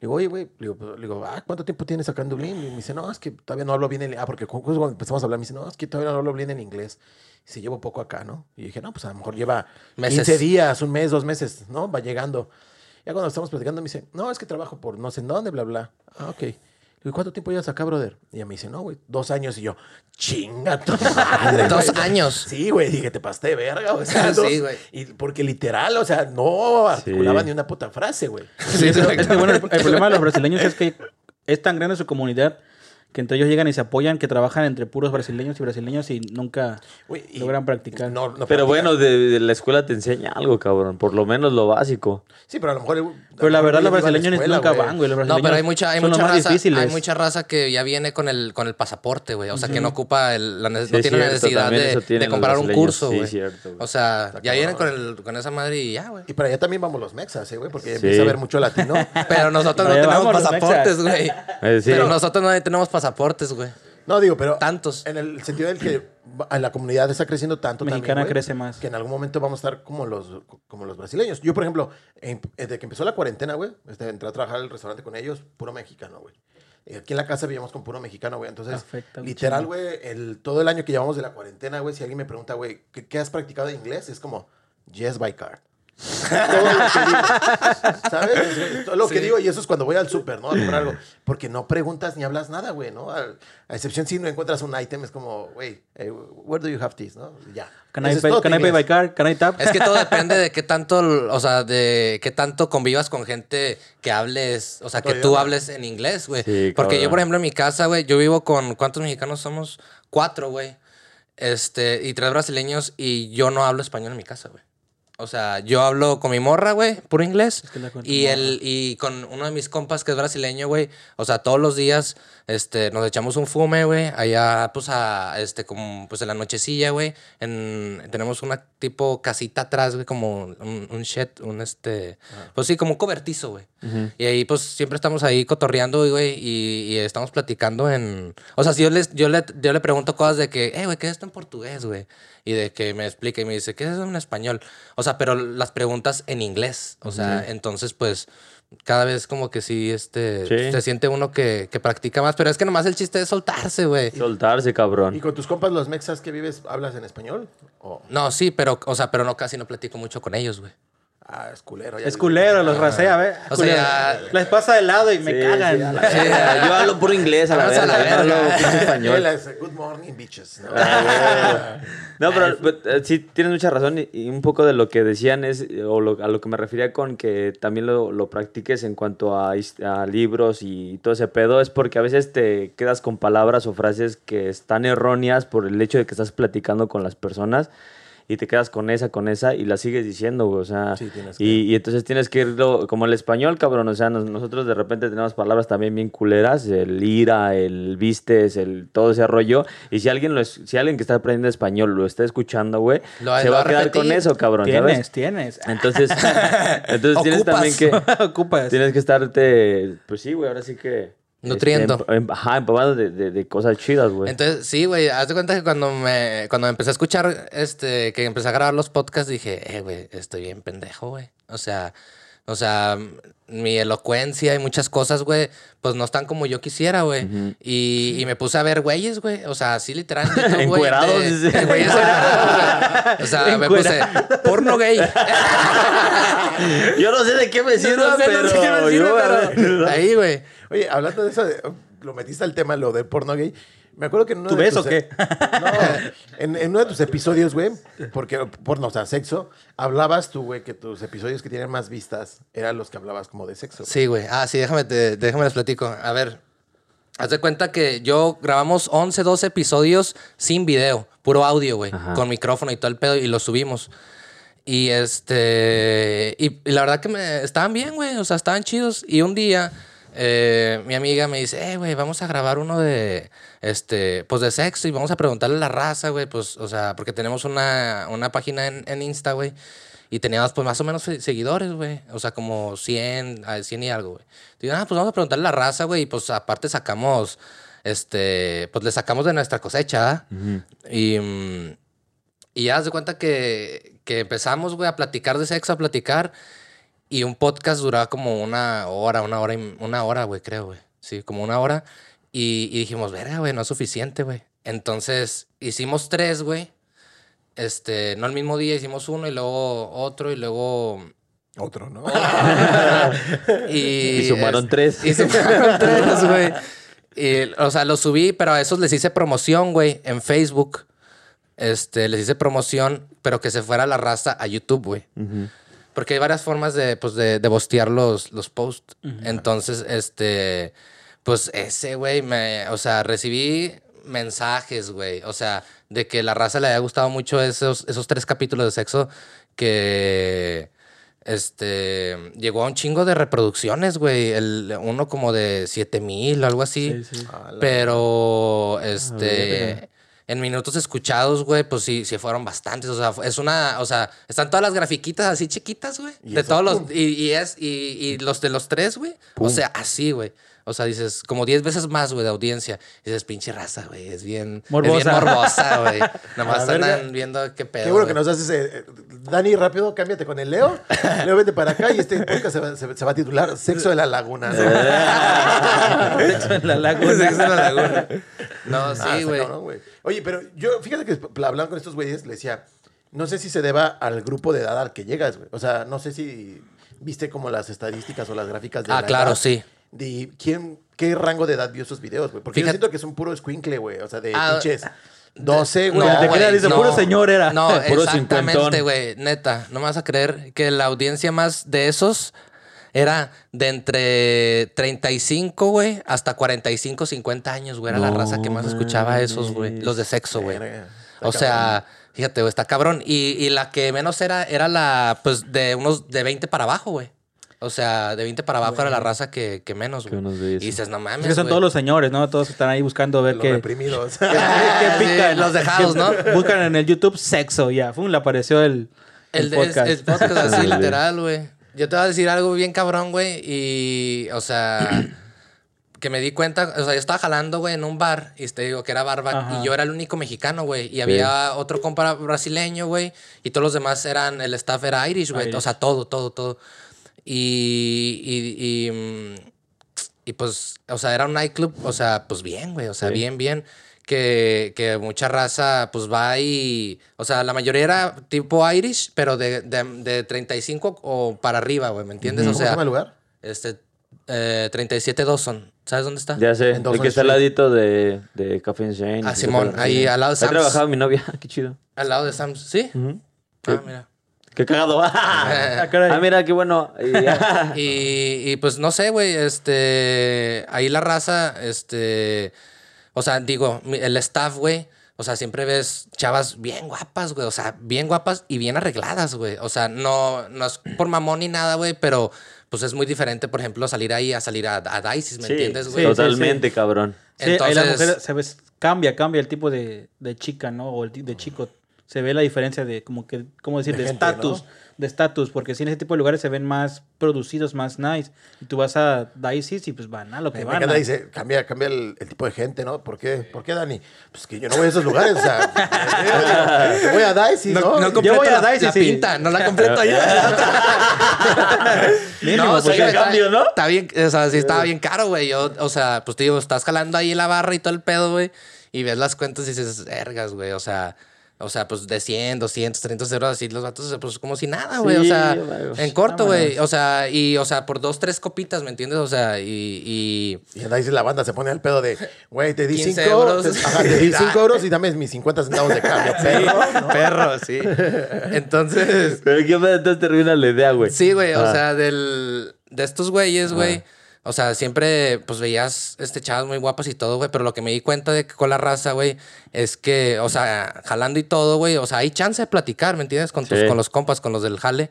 digo, oye, güey, le digo, le digo, ah, ¿cuánto tiempo tienes acá en Dublín? Y me dice, no, es que todavía no hablo bien el... Ah, porque cuando empezamos a hablar, me dice, no, es que todavía no hablo bien el inglés. Y se llevo poco acá, ¿no? Y dije, no, pues a lo mejor lleva Meses. 15 días, un mes, dos meses, ¿no? Va llegando. Ya cuando estamos platicando me dice, no, es que trabajo por no sé en dónde, bla, bla. Ah, ok. Le digo, ¿cuánto tiempo llevas acá, brother? Y ella me dice, no, güey, dos años. Y yo, chinga tu madre. Dos güey". años. Sí, güey, dije, te pasé de verga, o sea, Sí, güey. Y porque literal, o sea, no articulaba ni una puta frase, güey. Sí, es que, bueno, el, el problema de los brasileños es que es tan grande su comunidad que entre ellos llegan y se apoyan, que trabajan entre puros brasileños y brasileños y nunca y logran practicar. No, no Pero practica. bueno, de, de la escuela te enseña algo, cabrón. Por lo menos lo básico. Sí, pero a lo mejor. a Pero la verdad, los brasileños escuela, nunca van, güey. Los No, brasileños pero hay mucha, hay son los mucha más raza, difíciles. hay mucha raza que ya viene con el, con el pasaporte, güey. O sea, que no ocupa el, la Sí, no tiene cierto, necesidad de, de comprar un curso, Sí, güey. cierto, güey. o sea, Está ya vienen con, el, con esa madre y ya, güey. Y para allá también vamos los mexas, ¿eh, güey? Porque Sí. empieza a haber mucho latino. Pero nosotros no tenemos pasaportes, güey. Eh, sí. Pero nosotros no tenemos pasaportes, güey. No, digo, pero. Tantos. En el sentido del que la comunidad está creciendo tanto. también, Mexicana güey, crece más. Que en algún momento vamos a estar como los, como los brasileños. Yo, por ejemplo, en- desde que empezó la cuarentena, güey, este, entré a trabajar al restaurante con ellos, puro mexicano, güey. Y aquí en la casa vivíamos con puro mexicano, güey. Entonces, Afecta literal, güey, el, todo el año que llevamos de la cuarentena, güey, si alguien me pregunta, güey, ¿qué, qué has practicado de inglés? Es como, yes, by car. Todo lo que digo. ¿Sabes? Es Todo lo que digo, y eso es cuando voy al súper, ¿no? A comprar algo. Porque no preguntas ni hablas nada, güey, ¿no? A, a excepción si no encuentras un ítem, es como, güey, eh, where do you have this, ¿no? Ya. Can I, pay, can tu I pay by car? Can I tap? Es que todo depende de qué tanto, o sea, de qué tanto convivas con gente que hables, o sea, que tú hables en inglés, güey. Sí, Porque yo, por ejemplo, en mi casa, güey, yo vivo con, ¿cuántos mexicanos somos? Cuatro, güey. Este, y tres brasileños y yo no hablo español en mi casa, güey. O sea, yo hablo con mi morra, güey, puro inglés. que la Y, el, y con uno de mis compas que es brasileño, güey. O sea, todos los días este, nos echamos un fume, güey. Allá, pues, a, este, como, pues, en la nochecilla, güey. En, tenemos una tipo casita atrás, güey, como un, un shed, un, este... Pues sí, como un cobertizo, güey. Y ahí, pues, siempre estamos ahí cotorreando, güey, y, y estamos platicando en... O sea, si yo, les, yo, le, yo le pregunto cosas de que, eh, güey, ¿qué es esto en portugués, güey? Y de que me explique y me dice, ¿qué es eso en español? O sea, pero las preguntas en inglés. O sea, entonces, pues, cada vez como que sí, este, Sí. se siente uno que, que practica más. Pero es que nomás el chiste es soltarse, güey. Soltarse, cabrón. ¿Y con tus compas los mexas que vives hablas en español? ¿O No, sí, pero, o sea, pero no casi no platico mucho con ellos, güey. Ah, es culero? ya Es culero, los rasea, ¿ves? O sea, Les pasa de lado y me Sí, cagan. sí, la. Yo hablo puro inglés a la a hablo Él español. es, Good morning, bitches. ¿no? No, pero but, eh, sí tienes mucha razón y, y un poco de lo que decían es, o lo- a lo que me refería con que también lo, lo practiques en cuanto a libros y todo ese pedo, es porque a veces te quedas con palabras o frases que están erróneas por el hecho de que estás platicando con las personas y te quedas con esa, con esa y la sigues diciendo, güey, o sea, Sí, tienes que- y, y entonces tienes que irlo, como el español, cabrón, o sea, nos- nosotros de repente tenemos palabras también bien culeras, el ira, el vistes, el todo ese rollo, y si alguien lo es- si alguien que está aprendiendo español lo está escuchando, güey, Lo- se lo va a quedar repetir. con eso, cabrón, Tienes, ¿sabes? tienes. Entonces, entonces tienes también que Ocupas. tienes que estarte, pues sí, güey, ahora sí que Nutriendo. este, emp- em- ajá, empapado de, de- de cosas chidas, güey. Entonces, sí, güey, haz de cuenta que cuando me cuando empecé a escuchar, este, que empecé a grabar los podcasts, dije, eh, güey, estoy bien pendejo, güey. O sea, o sea, mi elocuencia y muchas cosas, güey, pues no están como yo quisiera, güey. y, y me puse a ver güeyes, güey. O sea, así literal. en YouTube, güey, Encuerados, de- dice. de güeyes encuerados, güey. O sea, me puse porno gay. Yo no sé de qué me sirve, No sé, pero, no sé qué me sirve, yo- pero ahí, güey. Oye, hablando de eso, de- lo metiste al tema, lo del porno gay. Me acuerdo que en uno ¿Tú de ves tus- o qué? No, en, en uno de tus episodios, güey, porque porno, o sea, sexo, hablabas tú, güey, que tus episodios que tienen más vistas eran los que hablabas como de sexo. güey. Sí, güey. Ah, sí, déjame, te- déjame les platico. A ver, haz de cuenta que yo grabamos 11, 12 episodios sin video, puro audio, güey, Ajá. con micrófono y todo el pedo y los subimos. Y este, y, y la verdad que me estaban bien, güey, o sea, estaban chidos. Y un día eh, mi amiga me dice, eh, güey, vamos a grabar uno de, este, pues de sexo y vamos a preguntarle a la raza, güey, pues, o sea, porque tenemos una, una página en, en Insta, güey. Y teníamos pues más o menos se- seguidores, güey. O sea, como 100, a 100 y algo, güey. Digo, ah, pues vamos a preguntarle a la raza, güey. Y pues aparte sacamos, este, pues le sacamos de nuestra cosecha, ¿ah? Y, mm, y ya haz de cuenta que, que empezamos, güey, a platicar de sexo, a platicar. Y un podcast duraba como una hora, una hora, y- una hora, güey, creo, güey. Sí, como una hora. Y, y dijimos, verga, güey, no es suficiente, güey. Entonces hicimos tres, güey. Este, no el mismo día, hicimos uno y luego otro y luego. Otro, ¿no? Y, Y sumaron tres. Y sumaron tres, güey. Y, o sea, los subí, pero a esos les hice promoción, güey, en Facebook. Este, les hice promoción, pero que se fuera la raza a YouTube, güey. Porque hay varias formas de, pues, de, de bostear los, los posts. Entonces, este, pues ese, güey, me, o sea, recibí mensajes, güey. O sea, de que la raza le haya gustado mucho esos, esos tres capítulos de sexo que, este, llegó a un chingo de reproducciones, güey. El, uno como de 7 mil, algo así. Sí, sí. Pero, este, en minutos escuchados, güey, pues sí, sí fueron bastantes. O sea, es una, o sea, están todas las grafiquitas así chiquitas, güey. De todos los, y, y es, y, y los de los tres, güey. O sea, así, güey. O sea, dices, como 10 veces más, güey, de audiencia. dices, pinche raza, güey. Es bien Morbosa. Es bien morbosa, güey. Nomás verga. andan viendo qué pedo. Qué bueno que nos haces. eh, eh, Dani, rápido, cámbiate con el Leo. Leo, vete para acá y este podcast se va, se- se va a titular Sexo de la Laguna. ¿no? Sexo en la laguna. Sexo en la laguna. No, Ah, sí, güey. cabrón, güey. Oye, pero yo, fíjate que hablando con estos güeyes, le decía, no sé si se deba al grupo de edad al que llegas, güey. O sea, no sé si viste como las estadísticas o las gráficas de Ah, la claro, edad sí. De quién, qué rango de edad vio esos videos, güey. Porque yo siento que es un puro squinkle, güey. O sea, de Ah, pinches 12, güey. te güey, queda, dice, puro señor era. No, Puro exactamente, cincuentón. güey. Neta, no me vas a creer que la audiencia más de esos era de entre 35, güey, hasta 45, 50 años, güey. Era la No raza que más escuchaba a esos, güey. Los de sexo, güey. Verga, está O sea, Fíjate, güey, está cabrón. Y, y la que menos era, era la, pues, de unos, de 20 para abajo, güey. O sea, de 20 para abajo era la raza que, que menos, güey. Y dices, no mames, Es que son güey. todos los señores, ¿no? Todos están ahí buscando ver Los qué, reprimidos. qué sí, pican. los dejados, ¿no? Buscan en el YouTube sexo, ya. Fum, le apareció el, el, El, de- podcast. el podcast así, literal, güey. Yo te voy a decir algo bien cabrón, güey. Y, o sea, que me di cuenta, o sea, yo estaba jalando, güey, en un bar. Y te digo que era barback. Ajá. Y yo era el único mexicano, güey. Y había otro compa brasileño, güey. Y todos los demás eran, el staff era Irish, güey. O sea, todo, todo, todo. Y, y, y, mm, y, pues, o sea, era un nightclub, o sea, pues bien, güey. O sea, Sí. bien, bien. Que, que mucha raza, pues va y. O sea, la mayoría era tipo Irish, pero de, de, de 35 o para arriba, güey, ¿me entiendes? ¿Cómo O se llama sea, el lugar? este. Eh, 37 Dawson. ¿Sabes dónde está? Ya sé, el que está al ladito de, de Café Insane. Ah, Simón, ahí al lado de Sam's. trabajaba mi novia, qué chido. Al lado de Sam's. ¿Sí? Ujú. Ah, mira. Qué cagado. Ah, caray. ah, mira, qué bueno. Y- Y, y, pues no sé, güey, este, ahí la raza, este, o sea, digo, el staff, güey, o sea, siempre ves chavas bien guapas, güey, o sea, bien guapas y bien arregladas, güey, o sea, no, no es por mamón ni nada, güey, pero pues es muy diferente, por ejemplo, salir ahí a salir a, a Dices, ¿me Sí, entiendes, sí, güey? Totalmente, cabrón. Sí, ahí la Entonces- mujer ve, cambia, cambia el tipo de, de chica, ¿no? O el de chico. Se ve la diferencia de, como que, ¿cómo decir? De estatus. De estatus, porque si en ese tipo de lugares se ven más producidos, más nice. Y tú vas a Dices y pues van a lo que Me van. a- dice, cambia, cambia el, el tipo de gente, ¿no? ¿Por qué? ¿Por qué, Dani? Pues que yo no voy a esos lugares, o sea, yo voy a Dice, ¿no? No, no Yo voy a la, Dices la y- pinta, no la completo allá. Mínimo, no, pues, sí, ya está, cambio, ¿no? Está bien, o sea, sí estaba bien caro, güey. Yo, o sea, pues te digo, estás jalando ahí la barra y todo el pedo, güey. Y ves las cuentas y dices, vergas, güey. O sea, o sea, pues de 100, 200, 300 euros así los vatos, pues como si nada, güey. o Sí, sea, güey. en corto, güey. O sea, y, o sea, por dos, tres copitas, ¿me entiendes? O sea, y. y Y Dice la banda se pone al pedo de, güey, te di 15 5 euros. Te, ajá, te di 5 euros y dame mis 50 centavos de cambio, perro. Perro, sí. Entonces. Pero qué pedo, entonces termina la idea, güey. Sí, güey, o Ah. sea, del, de estos güeyes, güey. O sea, siempre, pues veías este chavas muy guapas y todo, güey. Pero lo que me di cuenta de que con la raza, güey, es que, o sea, jalando y todo, güey. O sea, hay chance de platicar, ¿me entiendes? Con, tus, Sí. con los compas, con los del jale.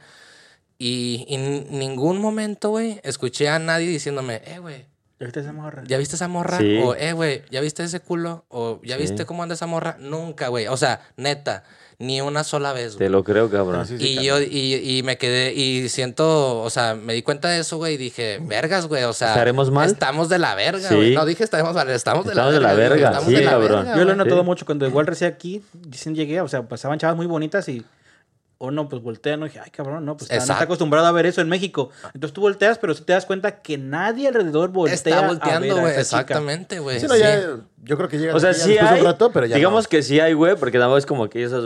Y y en ningún momento, güey, escuché a nadie diciéndome, eh, güey, ¿Ya viste esa morra? ¿ya viste esa morra? Sí. O, eh, güey, ¿ya viste ese culo? O, ¿ya Sí. viste cómo anda esa morra? Nunca, güey. O sea, neta, ni una sola vez, güey. Te lo creo, cabrón. No, sí, sí, Y yo, y, y me quedé, y siento, o sea, me di cuenta de eso, güey, y dije, vergas, güey, o sea. ¿Estaremos mal? Estamos de la verga, Sí. güey. No dije estaremos mal, estamos de Estamos la de la verga. verga, estamos sí, de la cabrón. verga, Yo lo he notado Sí. mucho cuando igual recién aquí, dicen llegué, o sea, pasaban chavas muy bonitas y. O no, pues voltean, ¿no? Y dije, ay, cabrón, no, pues está- no está acostumbrado a ver eso en México. Entonces tú volteas, pero si te das cuenta que nadie alrededor voltea Está volteando, güey, exactamente, güey. Sí, no, sí. ya, yo creo que llega O sea, ya sí después de hay. un rato, pero ya digamos no. que sí hay, güey, porque tampoco es como que ellos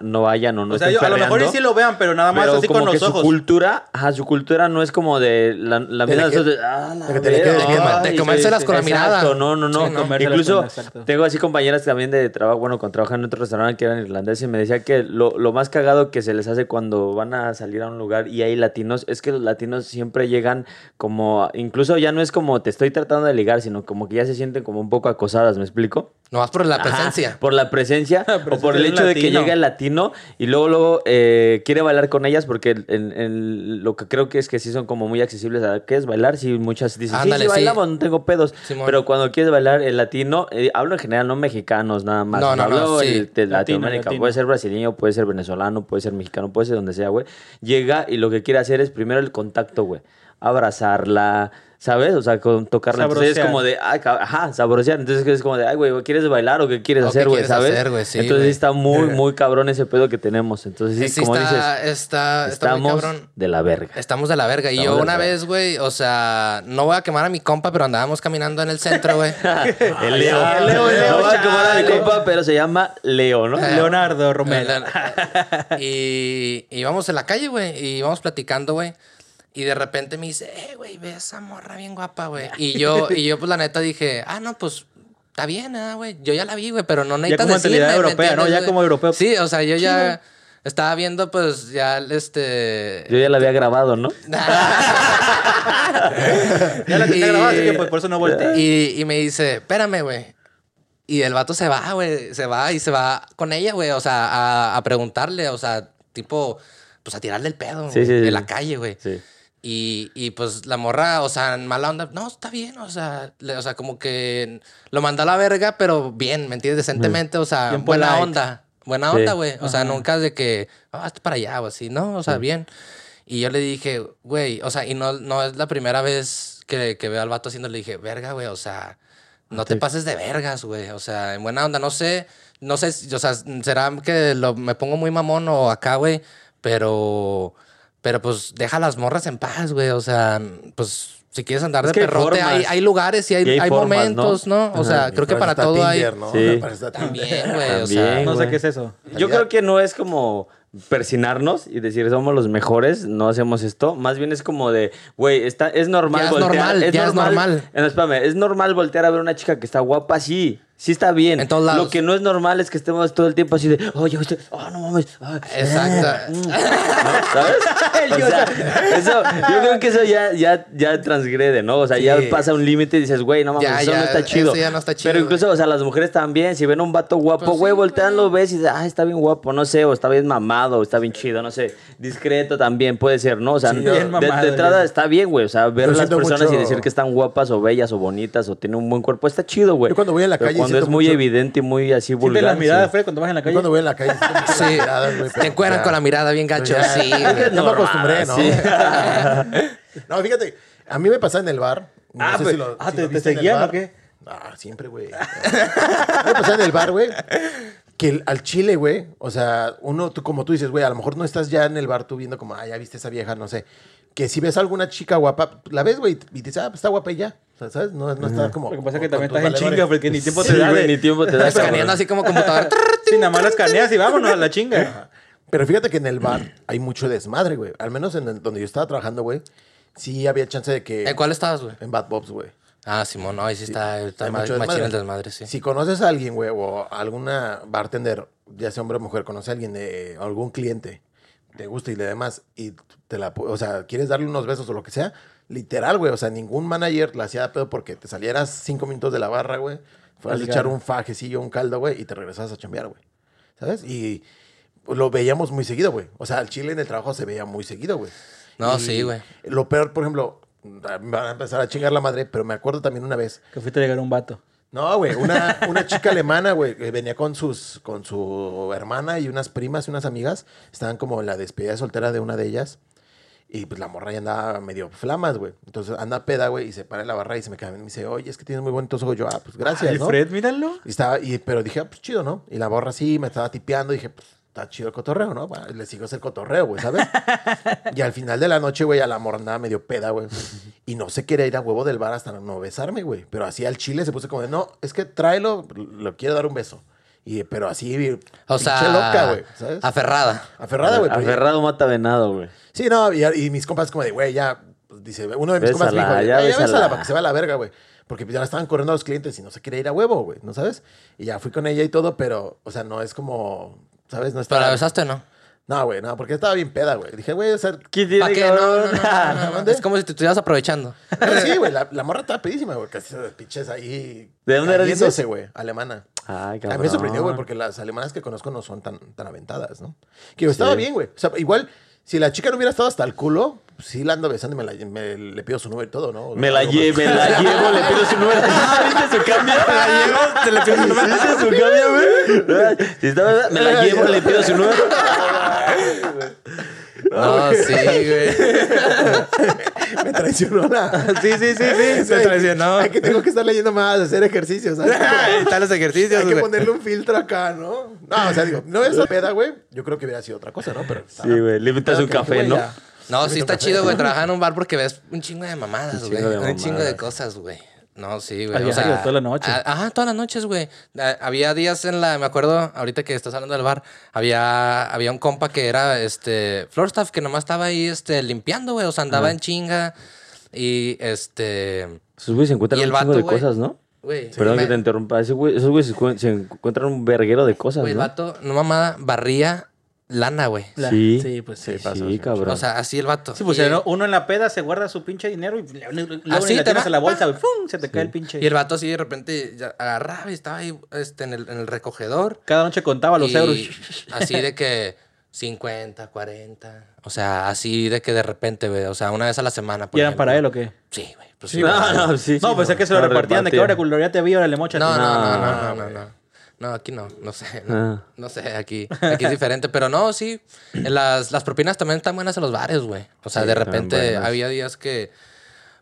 no vayan o no O sea, estén yo, a lo mejor y sí lo vean, pero nada más pero así como con que los su ojos. cultura, ajá, su cultura no es como de la, mirada que- de, ah, la de que te le verga, quede bien, de ay, comérselas sí, con la mirada. Exacto, no, no, no. Sí, ¿no? Incluso tengo así compañeras también de trabajo, bueno, con trabajan en otro restaurante que eran irlandeses y me decía que lo, lo más cagado que se les hace cuando van a salir a un lugar y hay latinos es que los latinos siempre llegan como, incluso ya no es como te estoy tratando de ligar, sino como que ya se sienten como un poco acosadas, ¿me explico? Nomás por la Ajá, presencia. por la presencia o por si el hecho de que llega el latino y luego luego eh, quiere bailar con ellas porque el- el- lo que creo que es que sí son como muy accesibles a qué es bailar. Sí, muchas dicen, Ándale, sí, sí, sí. bailamos, no tengo pedos. Simón. Pero cuando quieres bailar el latino, eh, hablo en general, no mexicanos nada más. No, no, no, Hablo sí. el- de Latino, Latinoamérica. latino. Puede ser brasileño, puede ser venezolano, puede ser mexicano, puede ser donde sea, güey. Llega y lo que quiere hacer es primero el contacto, güey. Abrazarla, ¿sabes? O sea, con tocarla. Entonces es Sabrosear. como de, ay, ajá, sabrosear. Entonces es como de, ay, güey, ¿quieres bailar o qué quieres ¿O qué hacer, güey? ¿Sabes? hacer, güey? Sí, Entonces está muy, muy cabrón ese pedo que tenemos. Entonces sí, Sí, como está, dices, está, está muy estamos cabrón. de la verga. Estamos de la verga. Y Estamos yo una vez, güey, o sea, no voy a quemar a mi compa, pero andábamos caminando en el centro, güey. El Leo. El Leo, el Leo, No va a quemar a mi compa, pero se llama Leo, ¿no? Leonardo Romero. y y íbamos en la calle, güey, y íbamos platicando, güey. Y de repente me dice, eh, güey, ve esa morra bien guapa, güey. Y yo, y yo, pues la neta dije, ah, no, pues está bien, ¿eh, güey. Yo ya la vi, güey, pero no necesitas como mentalidad decirme, ¿me europea, ¿no? Ya como europeo. Sí, o sea, yo ya estaba viendo, pues, ya, este... Yo ya la había grabado, ¿no? Ya la tenía Y- grabada, así que pues, por eso no volteé. Y, y me dice, espérame, güey. Y el vato se va, güey. Se va y se va con ella, güey. O sea, a, a preguntarle, o sea, tipo, pues a tirarle el pedo, Sí, de sí. la calle, güey. Sí. Y, y pues la morra, o sea, en mala onda, no, está bien, o sea, le- o sea, como que lo mandó a la verga, pero bien, ¿me entiendes? Decentemente, o sea, Bien buena polite. onda. Buena Sí. onda, güey. O sea, Ajá. nunca de que, ah, para allá o así, no, o sea, bien. Y yo le dije, güey, o sea, y no, no es la primera vez que, que veo al vato haciendo, le dije, verga, güey, o sea, no te pases de vergas, güey. O sea, en buena onda, no sé, no sé, si- o sea, será que lo, me pongo muy mamón o acá, güey, pero, pero pues deja las morras en paz, güey. O sea, pues si quieres andar Es de hay perrote, hay, hay lugares y hay, Y hay hay formas, momentos, ¿no? O sea, creo que para todo hay... Tinder, ¿no? Sí. También, güey, o sea... No sé qué es eso. Yo creo que no es como persinarnos y decir somos los mejores, no hacemos esto. Más bien es como de, güey, está, es normal Ya es normal, ya es normal. Eh, no, espérame, es normal voltear a ver una chica que está guapa, sí. Sí está bien. En todos lados. Lo que no es normal es que estemos todo el tiempo así de, oye, usted, oh, no mames. ah, Exacto. ¿no? ¿Sabes? O sea, eso, yo creo que eso ya, ya, ya transgrede, ¿no? O sea, ya Sí. pasa un límite y dices, güey, no mames, Ya, eso ya, no está chido. eso ya no está chido, Pero incluso, o sea, las mujeres también, si ven a un vato guapo, Pues güey, sí, voltean, lo ves y dices, ah, está bien guapo, no sé, o está bien mamado, o está bien chido, no sé. Discreto también puede ser, ¿no? O sea, Sí, de, bien de- de mamado, entrada está bien, güey. O sea, ver Yo a las siento personas y decir que están guapas o bellas o bonitas o tienen un buen cuerpo, está chido, güey. Yo cuando voy en la Pero calle cuando es muy mucho- evidente y muy así Siente vulgar. la mirada, sí. Fred, cuando vas en la calle. cuando voy en la calle, Sí. Te ya- con la mirada bien gacho, sí. güey. me acostumbré, ¿no? No, fíjate, a mí me pasaba en el bar. no Ah, sé pues, si lo- ah, si ¿te- seguían bar. o qué? Ah, siempre, güey. A mí me pasaba en el bar, güey, que el- al chile, güey, o sea, uno, tú, como tú dices, güey, a lo mejor no estás ya en el bar tú viendo como, ah, ya viste esa vieja, no sé. Que si ves a alguna chica guapa, la ves, güey, y dices, ah, pues está guapa y ya. O sea, ¿sabes? No, no está como. Lo que pasa es que también estás en chinga, porque ni tiempo te Sí, da güey, de... ni tiempo te da. Escaneando así como computadora. Sí, nada más la escaneas y vámonos a la chinga. Pero fíjate que en el bar hay mucho desmadre, güey. Al menos en el- donde yo estaba trabajando, güey, sí había chance de que. ¿En cuál estabas, güey? En Bad Bobs, güey. Ah, Simón, no, ahí sí está, está el desmadre, sí. Si conoces a alguien, güey, o alguna bartender, ya sea hombre o mujer, conoce a alguien de algún cliente, te gusta y le demás, y te la, o sea, quieres darle unos besos o lo que sea, literal, güey, o sea, ningún manager la hacía pedo porque te salieras cinco minutos de la barra, güey, fueras a echar un fajecillo, un caldo, güey, y te regresabas a chambear, güey, ¿sabes? Y lo veíamos muy seguido, güey. O sea, el chile en el trabajo se veía muy seguido, güey. No, Y sí, güey. Lo peor, por ejemplo, me van a empezar a chingar la madre, pero me acuerdo también una vez Que fuiste a llegar a un vato. No, güey, una, una chica alemana, güey, que venía con sus, con su hermana y unas primas y unas amigas. Estaban como en la despedida de soltera de una de ellas. Y pues la morra ya andaba medio flamas, güey. Entonces anda peda, güey, y se para en la barra y se me cae y me dice, oye, es que tienes muy bonitos ojos. Yo, ah, pues gracias, Ay, ¿no? Fred, míralo. Y estaba, y, pero dije, ah, pues chido, ¿no? Y la borra sí me estaba tipeando. Y dije, pues está chido el cotorreo, ¿no? Bueno, le sigo ese cotorreo, güey, ¿sabes? y al final de la noche, güey, a la morra andaba medio peda, güey. Y no se quería ir a huevo del bar hasta no besarme, güey. Pero así al chile se puso como de, no, es que tráelo, lo quiero dar un beso. Y, pero así, O sea, loca, güey, ¿sabes? aferrada. Aferrada, güey. pero ya- Aferrado mata venado, güey. Sí, no, y, y mis compas como de, güey, ya, pues, dice, uno de mis compas me dijo, Bésala, ya, ya bésala bésala. para que se vaya a la verga, güey. Porque ya la estaban corriendo a los clientes y no se quería ir a huevo, güey, ¿no sabes? Y ya fui con ella y todo, pero, o sea, no es como, ¿sabes? No ¿Pero está... la besaste o no? No, güey, no, porque estaba bien peda, güey. Dije, güey, o sea... ¿Qué tiene, ¿Para qué? No, no, no, cabrón? no, no, no, ¿Mande? Es como si te estuvieras aprovechando. no, sí, güey, la, la morra estaba pedísima, güey. Casi se pinches ahí... ¿De dónde era, dices? güey, alemana. Ay, A cabrón. mí me sorprendió, güey, porque las alemanas que conozco no son tan, tan aventadas, ¿no? Que estaba bien, güey. O sea, igual, si la chica no hubiera estado hasta el culo, sí la ando besando y me, la- me- le pido su número y todo, ¿no? Me la Algo llevo, me la llevo, le pido su número. ¿Viste su cambio? Me la llevo, te le pido su número. ¿Viste su cambio, güey? Si estaba, me la llevo, le pido su número. No, sí, güey. Me traicionó la... Sí, sí, sí, sí. Se traicionó. Hay que tengo que estar leyendo más, hacer ejercicios, están los ejercicios, Hay que ponerle un filtro acá, ¿no? No, o sea, digo, no es la peda, güey. Yo creo que hubiera sido otra cosa, ¿no? Pero Sí, güey, le un café, ¿no? No, sí está chido, güey, trabajar en un bar porque ves un chingo de mamadas, güey. Un chingo de cosas, güey. No, sí, güey. O sea, toda la noche. a- Ajá, todas las noches, güey. Había días en la, me acuerdo, ahorita que estás hablando del bar, había, había un compa que era este floor staff que nomás estaba ahí este limpiando, güey. O sea, andaba en chinga. Y este. Esos güeyes se encuentran un chingo vato, de güey. cosas, ¿no? Güey. Perdón me- que te interrumpa. Ese güey- esos güeyes se, encu- se encuentran un verguero de cosas, Güey, el ¿no? vato, no mamada, barría lana, güey. La- Sí. sí, pues sí. Sí, pasa, Sí, sí. cabrón. O sea, así el vato. Sí, pues y, uno- en la peda se guarda su pinche dinero y luego luego Ah, la te va- en la bolsa, güey, ¡pum! se te cae el pinche. y el vato así de repente agarraba y estaba ahí este, en, el, en el recogedor. Cada noche contaba los y euros. Así de que 50, 40. O sea, así de que de repente, güey. O sea, una vez a la semana. por ¿Y eran para él o qué? Sí, güey. Pues Sí. No, no, sí. No, pensé que se lo repartían de que ahora culo, ya te vi, ahora le mochas. No, no, no, No, no, no. No. No, aquí no, no sé. Ah. No, no sé, aquí, aquí es diferente. Pero no, sí. Las, las propinas también están buenas en los bares, güey. O sea, Sí, de repente había días que.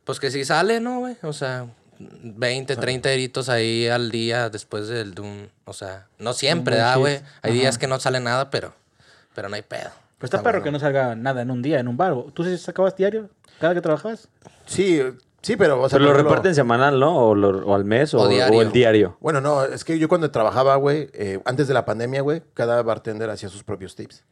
Pues que sí sale, ¿no, güey? O sea, 20, 30 eritos ahí al día después del, de un. O sea, no siempre, ¿da, güey? Hay días que no sale nada, pero. Pero no hay pedo. Pues está, Está perro bueno. que no salga nada en un día, en un bar. ¿Tú sí sacabas diario cada que trabajabas? Sí, sí, pero... O sea, Pero lo ejemplo- reparten semanal, ¿no? O, lo- o al mes o, O diario. o el diario. Bueno, no, es que yo cuando trabajaba, güey, eh, antes de la pandemia, güey, cada bartender hacía sus propios tips.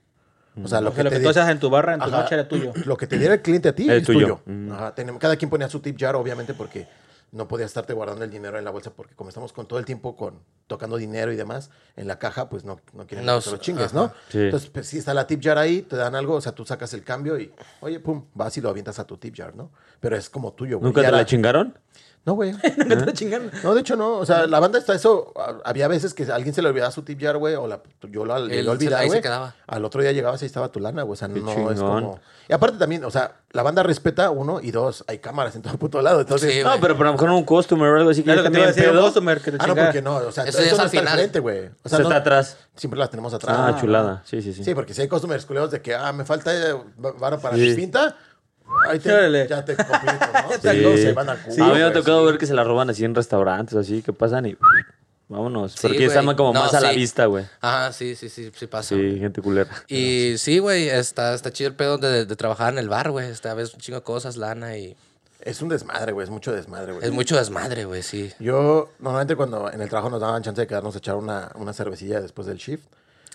O sea, lo O que, lo te que tú hacías en tu barra, en tu Ajá. noche era tuyo. Lo que te diera el cliente a ti El es tuyo. tuyo. Mm. Ajá, cada quien ponía su tip jar, obviamente, porque no podía estarte guardando el dinero en la bolsa, porque como estamos con todo el tiempo con tocando dinero y demás en la caja, pues no, no quieren que te lo chingues, ajá. ¿no? Sí. Entonces, pues sí está la tip jar ahí, te dan algo, o sea, tú sacas el cambio y, oye, pum, vas y lo avientas a tu tip jar, ¿no? Pero es como tuyo, güey. ¿Nunca te la chingaron? No, güey. Nunca te chingando. No, de hecho no. O sea, la banda está eso. Había veces que a alguien se le olvidaba su tip jar, güey, o la, yo se- olvidaba, ahí se güey. quedaba. Al otro día llegabas y ahí estaba tu lana, güey. O sea, Qué no es como... Y aparte también, o sea, la banda respeta, uno, y dos, hay cámaras en todo puto lado. Entonces, Sí, No, güey. pero, a lo mejor un customer o algo así que lo ya que te iba a también decir un pedo. customer que te ah, no, porque no. O sea, Eso ya es no al está al final. frente, güey. O sea, no- está atrás. siempre las tenemos atrás. Ah, chulada. Sí, sí, sí. Sí, porque si hay customers culeros de que, ah, me falta eh, vara para Sí. mi pinta, ahí te, Órale. ya te completo, ¿no? Sí. se van a culo, a mí me ha güey, tocado sí. ver que se la roban así en restaurantes, así, que pasan y vámonos. Sí, Porque güey. como No, más a la sí. vista, güey. Ajá, sí, sí, sí, sí pasa. Sí, güey. gente culera. Y sí, güey, está, está chido el pedo de, de trabajar en el bar, güey. Esta vez un chingo de cosas, lana y... Es un desmadre, güey. Es mucho desmadre, güey. Es mucho desmadre, güey, sí. Yo, normalmente cuando en el trabajo nos daban chance de quedarnos a echar una, una cervecilla después del shift.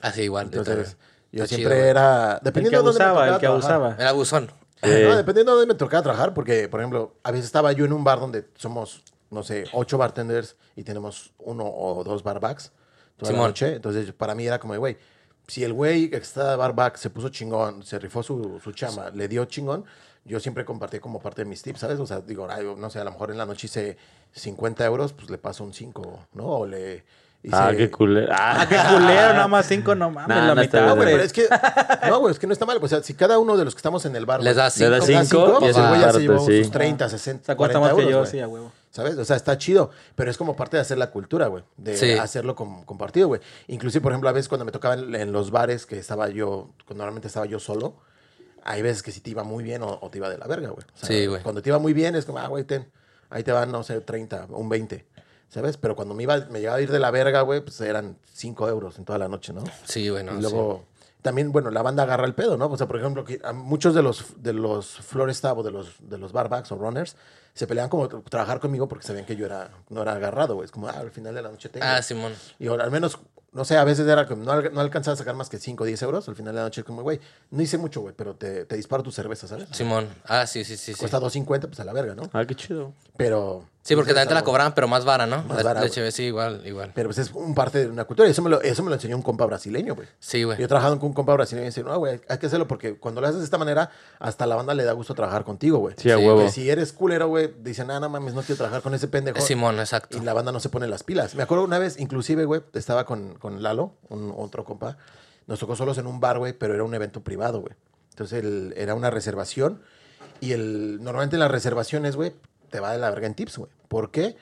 Así igual. yo Entonces, yo Está siempre chido, güey. era... El que Dependiendo de dónde me abusaba, el tocaba que trabajar. abusaba. Era buzón. Sí. No, dependiendo de dónde me tocaba trabajar, porque, por ejemplo, a veces estaba yo en un bar donde somos, no sé, ocho bartenders y tenemos uno o dos barbacks toda la Simón. noche. Entonces, para mí era como, güey, si el güey que está barback se puso chingón, se rifó su, su chamba, le dio chingón, yo siempre compartí como parte de mis tips, ¿sabes? O sea, digo, ay, no sé, a lo mejor en la noche hice 50 euros, pues le paso un 5, ¿no? O le Ah, qué culero. Ah, Ah, qué culero, nada más cinco, no mames, Nah, la no mitad, bien. Güey, güey. pero es que, no, güey, es que no está mal. O sea, si cada uno de los que estamos en el bar Les das cinco. da cinco y pues ese el güey ya se parte, llevó sí. sus 30, 60, Se cuesta 40 más que euros, yo, güey. sí, a huevo. ¿Sabes? O sea, está chido, pero es como parte de hacer la cultura, güey. De Sí. hacerlo com- compartido, güey. Inclusive, por ejemplo, a veces cuando me tocaba en, en los bares que estaba yo, cuando normalmente estaba yo solo, hay veces que sí te iba muy bien o, o te iba de la verga, güey. O sea, Sí, güey. Cuando te iba muy bien es como, ah, güey, ten, ahí te van, no sé, 30, un 20. ¿Sabes? Pero cuando me iba, me llegaba a ir de la verga, güey, pues eran 5 euros en toda la noche, ¿no? Sí, güey, no, y sí. luego también, bueno, la banda agarra el pedo, ¿no? O sea, por ejemplo, que a muchos de los, de los o de los, de los barbacks o runners se peleaban como tra- trabajar conmigo porque sabían que yo era, no era agarrado, güey. Es como, ah, al final de la noche tengo. Ah, Simón. Y ahora, al menos, no sé, a veces era que no, no alcanzaba a sacar más que 5 o 10 euros. Al final de la noche, como, güey, no hice mucho, güey, pero te, te disparo tu cerveza, ¿sabes? Simón. Ah, sí, sí, sí. sí. Cuesta 2.50, pues a la verga, ¿no? Ah, qué chido. Pero. Sí, porque pues, también te la cobraban, pero más vara, ¿no? Más La vara, güey. sí, igual, igual. Pero pues es un parte de una cultura. Y eso me lo, eso me lo enseñó un compa brasileño, güey. Sí, güey. Yo he trabajado con un compa brasileño y dice, no, güey, hay que hacerlo porque cuando lo haces de esta manera, hasta la banda le da gusto trabajar contigo, güey. Sí, a Sí, huevo. Que si eres culero, güey, dicen, ah, no mames, no quiero trabajar con ese pendejo. Simón, exacto. Y la banda no se pone las pilas. Me acuerdo una vez, inclusive, güey, estaba con, con Lalo, un otro compa. Nos tocó solos en un bar, güey, pero era un evento privado, güey. Entonces el- era una reservación. Y el, normalmente las reservaciones, güey, te va de la verga en tips, güey. ¿Por qué? Porque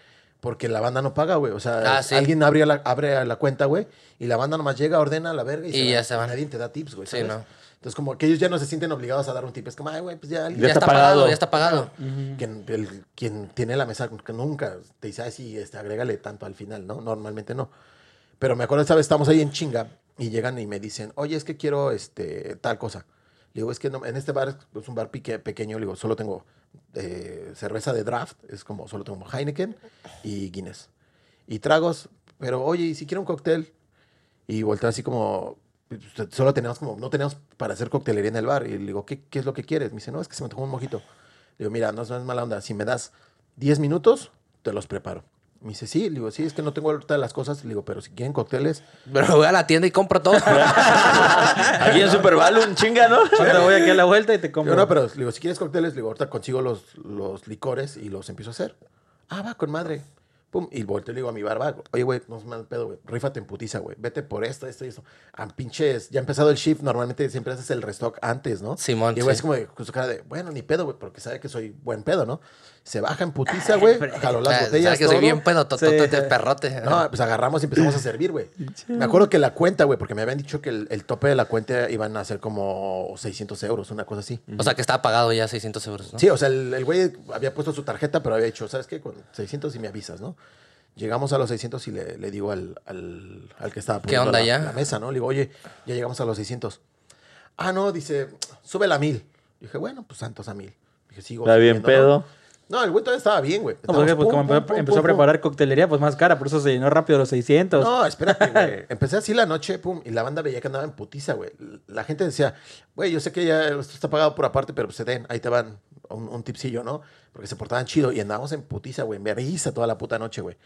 la banda no paga, güey. O sea, Ah, sí. alguien abre la, abre la cuenta, güey, y la banda nomás llega, ordena la verga y, Y ya se van. Nadie te da tips, güey. Sí, ¿sabes? no. Entonces, como que ellos ya no se sienten obligados a dar un tip. Es como, ay, güey, pues ya alguien Ya, está está pagado, pagado. ya está pagado. quien, el- quien tiene la mesa que nunca te dice, ay, sí, este, agrégale tanto al final, ¿no? Normalmente no. Pero me acuerdo esta vez estamos ahí en chinga y llegan y me dicen, oye, es que quiero este, tal cosa. Le digo, es que no- en este bar es un bar pique- pequeño, le digo, solo tengo eh, cerveza de draft, es como solo tengo Heineken y Guinness. Y tragos, pero oye, ¿y si quiero un cóctel? Y voltea así como, solo tenemos como, no tenemos para hacer coctelería en el bar. Y le digo, ¿qué, qué es lo que quieres? Me dice, no, es que se me tocó un mojito. Le digo, mira, no, no es mala onda. Si me das 10 minutos, te los preparo. Me dice, sí, le digo, sí, es que no tengo ahorita las cosas. Le digo, pero si quieren cócteles, Pero voy a la tienda y compro todo. Aquí en Super un chinga, ¿no? Ahorita voy aquí a la vuelta y te Digo, compro. no, pero le digo, si quieres cócteles, le digo, ahorita consigo los, los licores y los empiezo a hacer. Ah, va, con madre. Pum, y volteo y le digo a mi barba, oye, güey, no es mal pedo, güey, rífate en putiza, güey, vete por esto, esto y esto. A pinches, ya ha empezado el shift, normalmente siempre haces el restock antes, ¿no? Simón, Y güey, sí. es como con su cara de, bueno, ni pedo, güey, porque sabe que soy buen pedo, ¿no? Se baja en putiza, güey, jaló las Ah, botellas, que soy bien pedo, Sí. perrote. No, pues agarramos y empezamos a servir, güey. Me acuerdo que la cuenta, güey, porque me habían dicho que el, el tope de la cuenta iban a ser como 600 euros, una cosa así. O sea, que estaba pagado ya 600 euros, ¿no? Sí, o sea, el el güey había puesto su tarjeta, pero había dicho, ¿sabes qué? Con 600 y me avisas, ¿no? Llegamos a los 600 y le, le digo al, al, al que estaba poniendo onda la, ya? la mesa, ¿no? Le digo, oye, ya llegamos a los 600. Ah, no, dice, súbela a mil. Dije, bueno, pues santos a mil. Dije, sigo. Está bien ¿no? No, el güey todavía estaba bien, güey. No, porque, Estábamos pues, como pum, empezó, pum, empezó a pum, preparar coctelería, pues más cara, por eso se llenó rápido los 600. No, espérate, güey. Empecé así la noche, pum, y la banda veía que andaba en putiza, güey. La gente decía, güey, yo sé que ya esto está pagado por aparte, pero pues se den, ahí te van un, un tipsillo, ¿no? Porque se portaban chido y andábamos en putiza, güey, en vergüenza toda la puta noche, güey.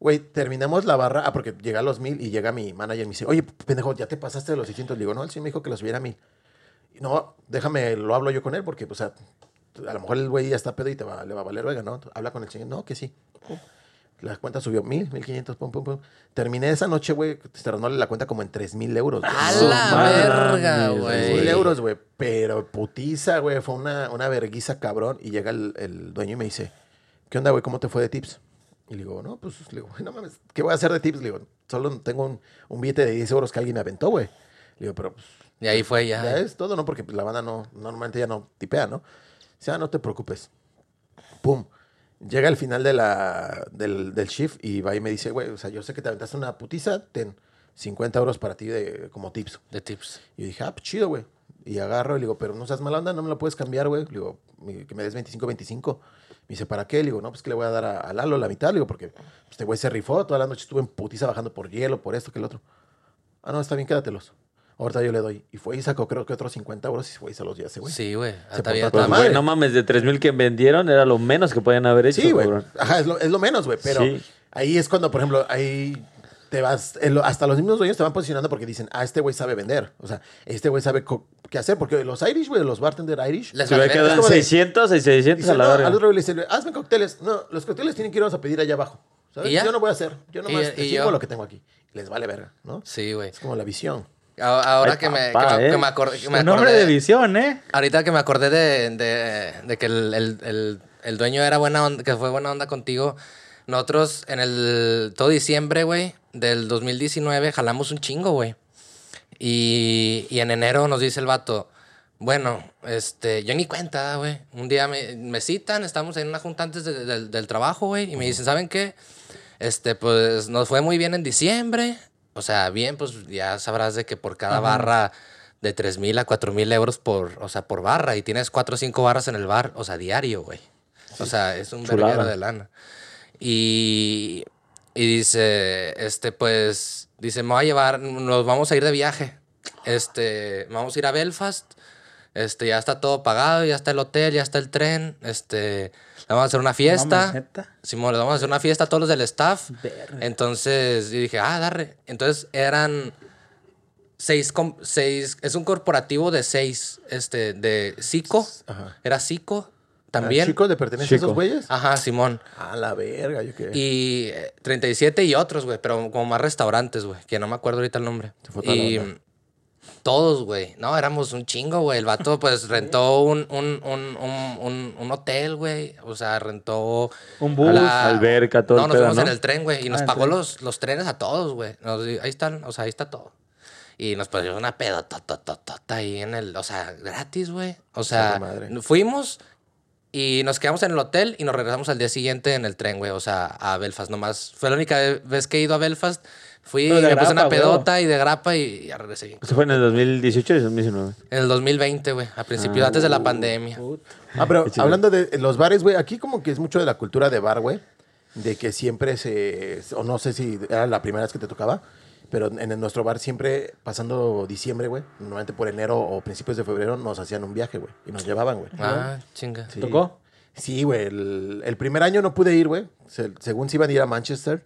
Güey, terminamos la barra, ah, porque llega a los mil y llega mi manager y me dice, oye, pendejo, ¿ya te pasaste de los 600? Le digo, no, él sí me dijo que los subiera a mil. Y no, déjame, lo hablo yo con él, porque, pues, a, a lo mejor el güey ya está pedo y te va, le va a valer, oiga, ¿no? Habla con el señor, no, que sí. La cuenta subió mil, mil quinientos, pum, pum, pum. Terminé esa noche, güey, cerrándole la cuenta como en tres mil euros. A la verga, güey. Tres mil euros, güey. Pero putiza, güey. Fue una, una verguiza cabrón. Y llega el, el dueño y me dice, ¿qué onda, güey? ¿Cómo te fue de tips? Y le digo, no, pues, le digo, no mames, ¿qué voy a hacer de tips? Le digo, solo tengo un, un billete de 10 euros que alguien me aventó, güey. Le digo, pero pues, Y ahí fue ya. ya es todo, ¿no? Porque pues, la banda no, normalmente ya no tipea, ¿no? Dice, ah, no te preocupes. Pum. Llega el final de la, del, del shift y va y me dice, güey, o sea, yo sé que te aventaste una putiza, ten 50 euros para ti de, como tips. De tips. Y dije, ah, pues chido, güey. Y agarro y le digo, pero no seas mala onda, no me lo puedes cambiar, güey. Le digo, que me des 25, 25. Me dice, ¿para qué? Le digo, no, pues que le voy a dar a, a Lalo la mitad. Le digo, porque pues, este güey se rifó. Toda la noche estuve en putiza bajando por hielo, por esto, que el otro. Ah, no, está bien, quédatelos. Ahorita yo le doy. Y fue y sacó, creo que otros 50 euros y fue y se los dio a ese güey. Sí, güey. Hasta Pues, madre. no mames, de 3000 que vendieron era lo menos que podían haber hecho, Sí, güey. Ajá, es lo, es lo menos, güey. Pero Sí. ahí es cuando, por ejemplo, ahí te vas. hasta los mismos dueños te van posicionando porque dicen, ah, este güey sabe vender. O sea, este güey sabe qué hacer. Porque los Irish, güey, los bartender Irish. Les en como de- 600 y 600 Dice, a la no, verga. al otro güey le dice, hazme cócteles. No, los cócteles tienen que irnos a pedir allá abajo. ¿sabes? ¿Y ya? Yo no voy a hacer. Yo nomás te y sirvo lo que tengo aquí. Les vale verga, ¿no? Sí, güey. Es como la visión. Ahora Ay, que, me, que, me, ¿eh? que me acor- que me Un hombre acordé- de visión, ¿eh? Ahorita que me acordé de, de, de que el, el- el- el dueño era buena onda, que fue buena onda contigo. Nosotros en el todo diciembre, güey, del 2019 jalamos un chingo, güey. Y, y en enero nos dice el vato, bueno, este, yo ni cuenta, güey. Un día me, me citan, estamos en una junta antes de- del- del trabajo, güey, y me dicen, ¿saben qué? Este, pues nos fue muy bien en diciembre. O sea, bien, pues ya sabrás de que por cada barra de 3 mil a 4 mil euros por, o sea, por barra, y tienes 4 o 5 barras en el bar, o sea, diario, güey. O sea, es un verguero de lana. Y, y dice, este, pues, dice, me voy a llevar, nos vamos a ir de viaje. Este, vamos a ir a Belfast. Este, ya está todo pagado, ya está el hotel, ya está el tren. Este, le vamos a hacer una fiesta. Simón, le vamos a hacer una fiesta a todos los del staff. Verga. Entonces, y dije, ah, darre. Entonces eran seis, seis, es un corporativo de seis, este, de Cico. Ajá. Era Cico también. ¿Chicos le pertenecen a Chico. esos güeyes? Ajá, Simón. A la verga, yo qué. Y eh, 37 y otros, güey, pero como más restaurantes, güey, que no me acuerdo ahorita el nombre. Se fue Y onda. Todos, güey. No, éramos un chingo, güey. El vato, pues, rentó un, un, un, un, un, un hotel, güey. O sea, rentó... Un bus, alberca, todo No, nos fuimos en ¿no? el tren, güey. Y nos Ah, en pagó tren. los, los trenes a todos, güey. Ahí están, o sea, ahí está todo. Y nos pusimos una pedotototota ahí en el... O sea, gratis, güey. O sea, madre. fuimos y nos quedamos en el hotel y nos regresamos al día siguiente en el tren, güey. O sea, a Belfast nomás. Fue la única vez que he ido a Belfast. Fui, me puse una grapa, pedota y de grapa y ya regresé. ¿Eso fue en el 2018 y 2019? En el 2020, güey. A principios, antes de la pandemia. Puta. Ah, pero hablando de los bares, güey, aquí como que es mucho de la cultura de bar, güey. De que siempre se. O no sé si era la primera vez que te tocaba. Pero en nuestro bar siempre, pasando diciembre, güey, normalmente por enero o principios de febrero, nos hacían un viaje, güey. Y nos llevaban, güey. Ah, chinga. Sí. ¿Tocó? Sí, güey. El, el primer año no pude ir, güey. Se- según se iban a ir a Manchester.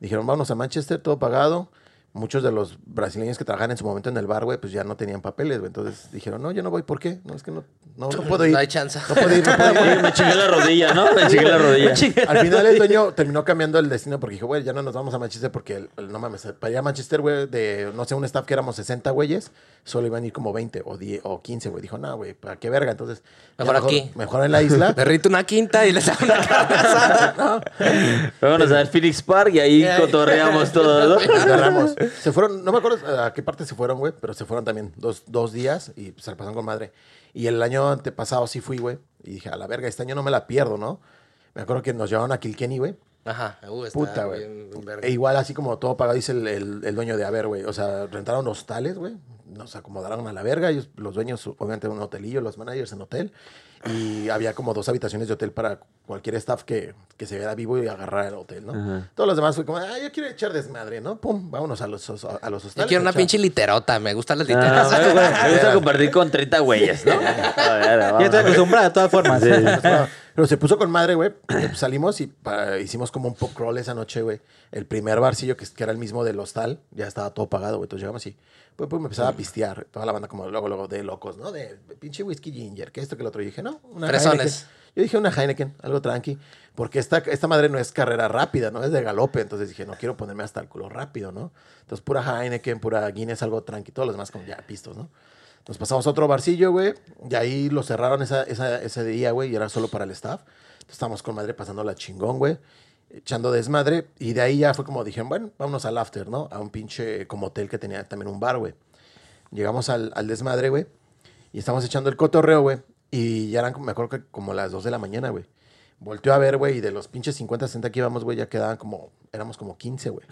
Dijeron, vámonos a Manchester, todo pagado. Muchos de los brasileños que trabajaban en su momento en el bar, güey, pues ya no tenían papeles, güey. Entonces dijeron, no, yo no voy. ¿Por qué? No, es que no, no, no puedo ir. No hay chance. No puedo ir, no puedo ir. Me chingué la rodilla, ¿no? Me chingué la rodilla. Al final el dueño terminó cambiando el destino porque dijo, güey, ya no nos vamos a Manchester porque, el- el- no mames, para ir a Manchester, güey, de, no sé, un staff que éramos 60 güeyes, solo iban a ir como 20 o, 10, o 15, güey. Dijo, no, güey, ¿para qué verga? Entonces, Mejor aquí. Mejor en la isla. Derrito una quinta y les hago una carne asada. Vámonos al Phoenix Park y ahí cotorreamos todo, ¿no? Agarramos. Se fueron, no me acuerdo a qué parte se fueron, güey, pero se fueron también dos, dos días y se la pasaron con madre. Y el año antepasado sí fui, güey, y dije, a la verga, este año no me la pierdo, ¿no? Me acuerdo que nos llevaron a Kilkenny, güey. Ajá. Uh, está Puta, güey. E igual, así como todo pagado, dice el, el- el dueño de Haber, güey. O sea, rentaron hostales, güey. Nos acomodaron a la verga. Ellos, los dueños, obviamente, un hotelillo, los managers en hotel. Y había como dos habitaciones de hotel para cualquier staff que, que se viera vivo y agarrar el hotel, ¿no? Ajá. Todos los demás fue como, ah, yo quiero echar desmadre, ¿no? Pum, vámonos a los, a los hostales. Yo quiero una echar. pinche literota. Me gustan las Ah, literas. me gusta compartir con 30 güeyes, ¿no? A ver, Ya vamos. estoy acostumbrada de todas formas. Pero se puso con madre, güey. Salimos y hicimos como un pop crawl esa noche, güey. El primer barcillo, que, que era el mismo del hostal, ya estaba todo pagado, güey. Entonces llegamos y pues, pues me empezaba a pistear. Toda la banda como luego, luego de locos, ¿no? De pinche whisky ginger, que esto, que lo otro. Y dije, no, una. Heineken. Yo dije una Heineken, algo tranqui. Porque esta, esta madre no es carrera rápida, ¿no? Es de galope. Entonces dije, no quiero ponerme hasta el culo rápido, ¿no? Entonces pura Heineken, pura Guinness, algo tranqui. Todos los demás como ya pistos, ¿no? Nos pasamos a otro barcillo, güey. Y ahí lo cerraron esa, esa- ese día, güey. Y era solo para el staff. Entonces estábamos con madre pasando la chingón, güey. Echando desmadre. Y de ahí ya fue como dijeron, bueno, vámonos al after, ¿no? A un pinche como hotel que tenía también un bar, güey. Llegamos al, al desmadre, güey. Y estamos echando el cotorreo, güey. Y ya eran, me acuerdo que como las 2 de la mañana, güey. Volteó a ver, güey. Y de los pinches 50, 60 que íbamos, güey, ya quedaban como, éramos como 15, güey.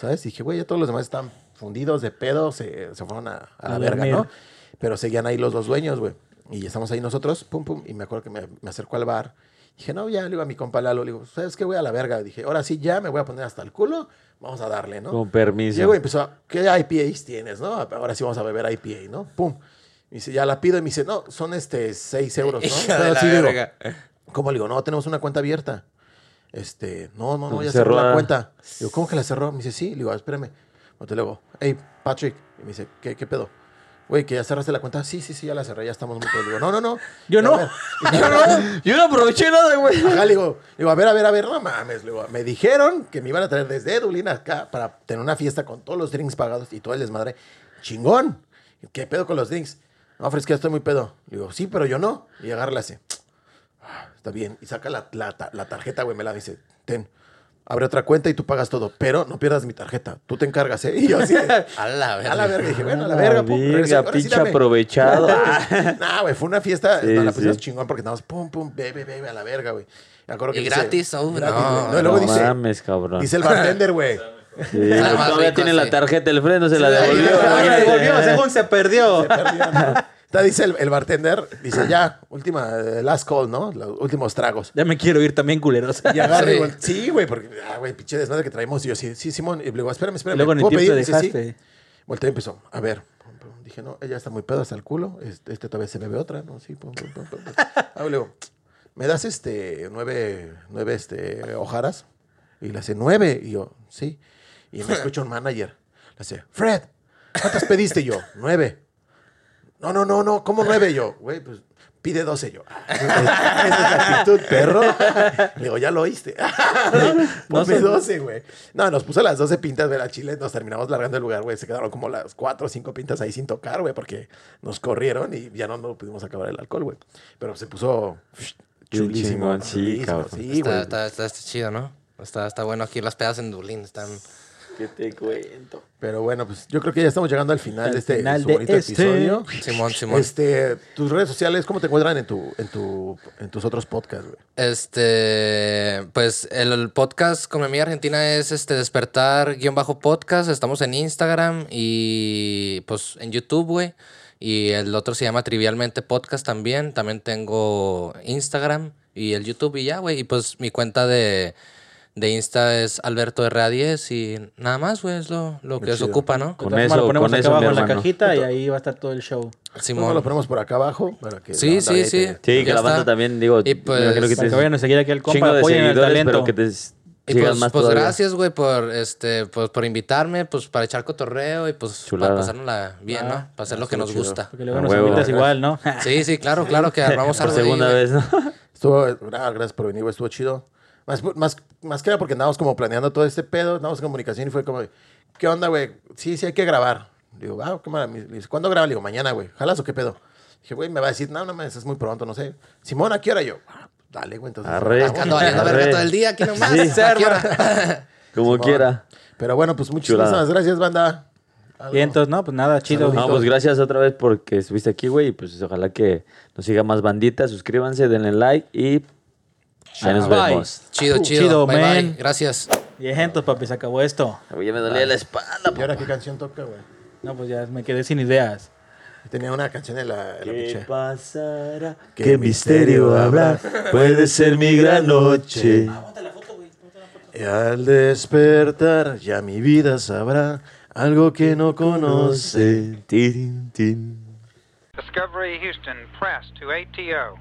¿Sabes? Y dije, güey, ya todos los demás están fundidos de pedo, se, se fueron a, a la verga, dormir. ¿no? Pero seguían ahí los dos dueños, güey. Y estamos ahí nosotros, pum, pum. Y me acuerdo que me, me acercó al bar. Dije, no, ya, le digo a mi compa Lalo, le digo, ¿sabes qué, güey? A la verga. Dije, ahora sí, ya me voy a poner hasta el culo. Vamos a darle, ¿no? Con permiso. Llegó y empezó, a, ¿qué IPAs tienes, no? Ahora sí vamos a beber IPA, ¿no? Pum. Me dice, ya la pido. Y me dice, no, son este 6 euros, ¿no? Pero sí, digo. ¿Cómo le digo? No, tenemos una cuenta abierta. Este, no, no, no, ya Cerró cerró la cuenta. Digo, ¿cómo que la cerró? Me dice, sí. Le digo, espérame. Entonces le digo, hey, Patrick. Y me dice, ¿qué, qué pedo? Güey, que ya cerraste la cuenta. Sí, sí, sí, ya la cerré, ya estamos muy digo, no, no, no. Yo no. yo no. Yo no aproveché nada, güey. Ajá, le digo, digo, a ver, a ver, a ver, no mames. Le digo, me dijeron que me iban a traer desde Dublín acá para tener una fiesta con todos los drinks pagados y todo el desmadre. Chingón. ¿Qué pedo con los drinks? No, ya estoy muy pedo. Le digo, sí, pero yo no. Y le hace, "Ah, está bien. Y saca la, la tarjeta, güey, me la dice, ten. Abre otra cuenta y tú pagas todo, pero no pierdas mi tarjeta. Tú te encargas, ¿eh? Y yo así, de, A la verga. a la verga. Dije, bueno, a la verga. pum. Verga, sí, pinche aprovechado. Nah, güey, fue una fiesta. Sí, nos la sí. pusimos chingón porque estábamos pum, pum, bebe, bebe, a la verga, güey. Me acuerdo que Y dice- gratis, gratis, no, luego no dice, mames, cabrón. dice el bartender, güey. Sí, todavía rico, tiene sí. la tarjeta, el freno se la Sí, devolvió. Ah, ahí, la devolvió, según se perdió. Perdió, Está, dice el, el bartender, dice, ya, última, eh, last call, ¿no? Los últimos tragos. Ya me quiero ir también, culeros. Y agarra Sí. sí, güey, porque, ah, güey, pinche desmadre que traemos. Y yo, sí, sí, Simón. Y le digo, espérame, espérame. Luego ni ¿puedo tiempo te sí. dejaste. Volteé y empezó, a ver. Dije, no, ella está muy pedo hasta el culo. Este, este todavía se bebe otra, ¿no? Sí, pum, pum, pum, pum. Ah, le digo, ¿me das este, nueve, nueve, este, hojaras? Y le hace, nueve. Y yo, sí. Y me escucha un manager. Le hace, Fred, ¿cuántas pediste? Y yo, nueve. No, no, no, no, ¿cómo nueve? Yo, güey, pues pide doce. Yo, "Ah, esa es la actitud, perro. Le digo, ya lo oíste. Ponme sé. 12, güey. No, nos puso las 12 pintas de la chile, nos terminamos largando el lugar, güey. Se quedaron como las 4 o 5 pintas ahí sin tocar, güey, porque nos corrieron y ya no, no pudimos acabar el alcohol, güey. Pero se puso chulísimo. sí, chulísimo, cabrón. Sí, Está, güey. está, está, está chido, ¿no? Está, está bueno aquí las pedas en Dublín. Están... ¿Qué te cuento? Pero bueno, pues yo creo que ya estamos llegando al final Al de este final su de bonito este. episodio. Simón, Simón. Este, tus redes sociales, ¿cómo te encuentran en tu, en tu, en tus otros podcasts, güey? Este, pues el, el podcast con mi amiga argentina es este despertar guion bajo podcast. Estamos en Instagram y pues en YouTube, güey. Y el otro se llama Trivialmente Podcast también. También tengo Instagram y el YouTube y ya, güey. Y pues mi cuenta de, de Insta es Alberto RA10 y nada más, güey. Es lo, lo que se chido. ocupa, ¿no? Con formas, eso, lo ponemos con acá eso, abajo en la cajita y ahí va a estar todo el show. Simón. Lo ponemos por acá abajo para que. Sí, sí, sí. que- Sí, que la banda también, digo, Y pues, que Para que vayan a seguir aquí al compa, chingo de apoyen el talento. pero que te Y pues, más pues gracias, güey, por este, pues por invitarme, pues para echar cotorreo y pues Chulada. para pasárnosla bien, ¿no? Para hacer lo que nos gusta. Porque luego A nos huevo. invitas igual, ¿no? Sí, sí, claro, claro que armamos Por algo ahí, segunda güey. vez, ¿no? Estuvo, ah, gracias por venir, güey, estuvo chido. Más, más, más que nada porque andábamos como planeando todo este pedo, andábamos en comunicación y fue como, ¿qué onda, güey? Sí, sí, hay que grabar. Digo, ah, qué maravilla. Dice, ¿cuándo graba? Le digo, mañana, güey. ¿Jalas o qué pedo? Dije, güey, me va a decir, no, no, me es muy pronto, no sé. Simón, ¿a qué hora? Yo, ah, dale, güey, entonces. Arre. ah, ando valiendo verga todo el día aquí nomás. Sí. ¿A qué hora? Como Simón. quiera. Pero bueno, pues muchísimas Chulada. gracias, banda. Algo. Y entonces, no, pues nada, chido. No, pues gracias otra vez porque estuviste aquí, güey. Y pues ojalá que nos siga más bandita. Suscríbanse, denle like y ahí nos Bye. vemos. Chido, chido. chido, bye, bye. man. Gracias. Y entonces, papi, se acabó esto. Oye, me dolía la espalda. ¿Y ahora qué canción toca, güey? No, pues ya me quedé sin ideas. Tenía una canción en la, en la ¿Qué pasará? ¿Qué ¿Qué misterio habrá? Puede ser mi gran noche. Y al despertar, ya mi vida sabrá algo que no conoce. Tin, tin. Discovery Houston, press to ATO.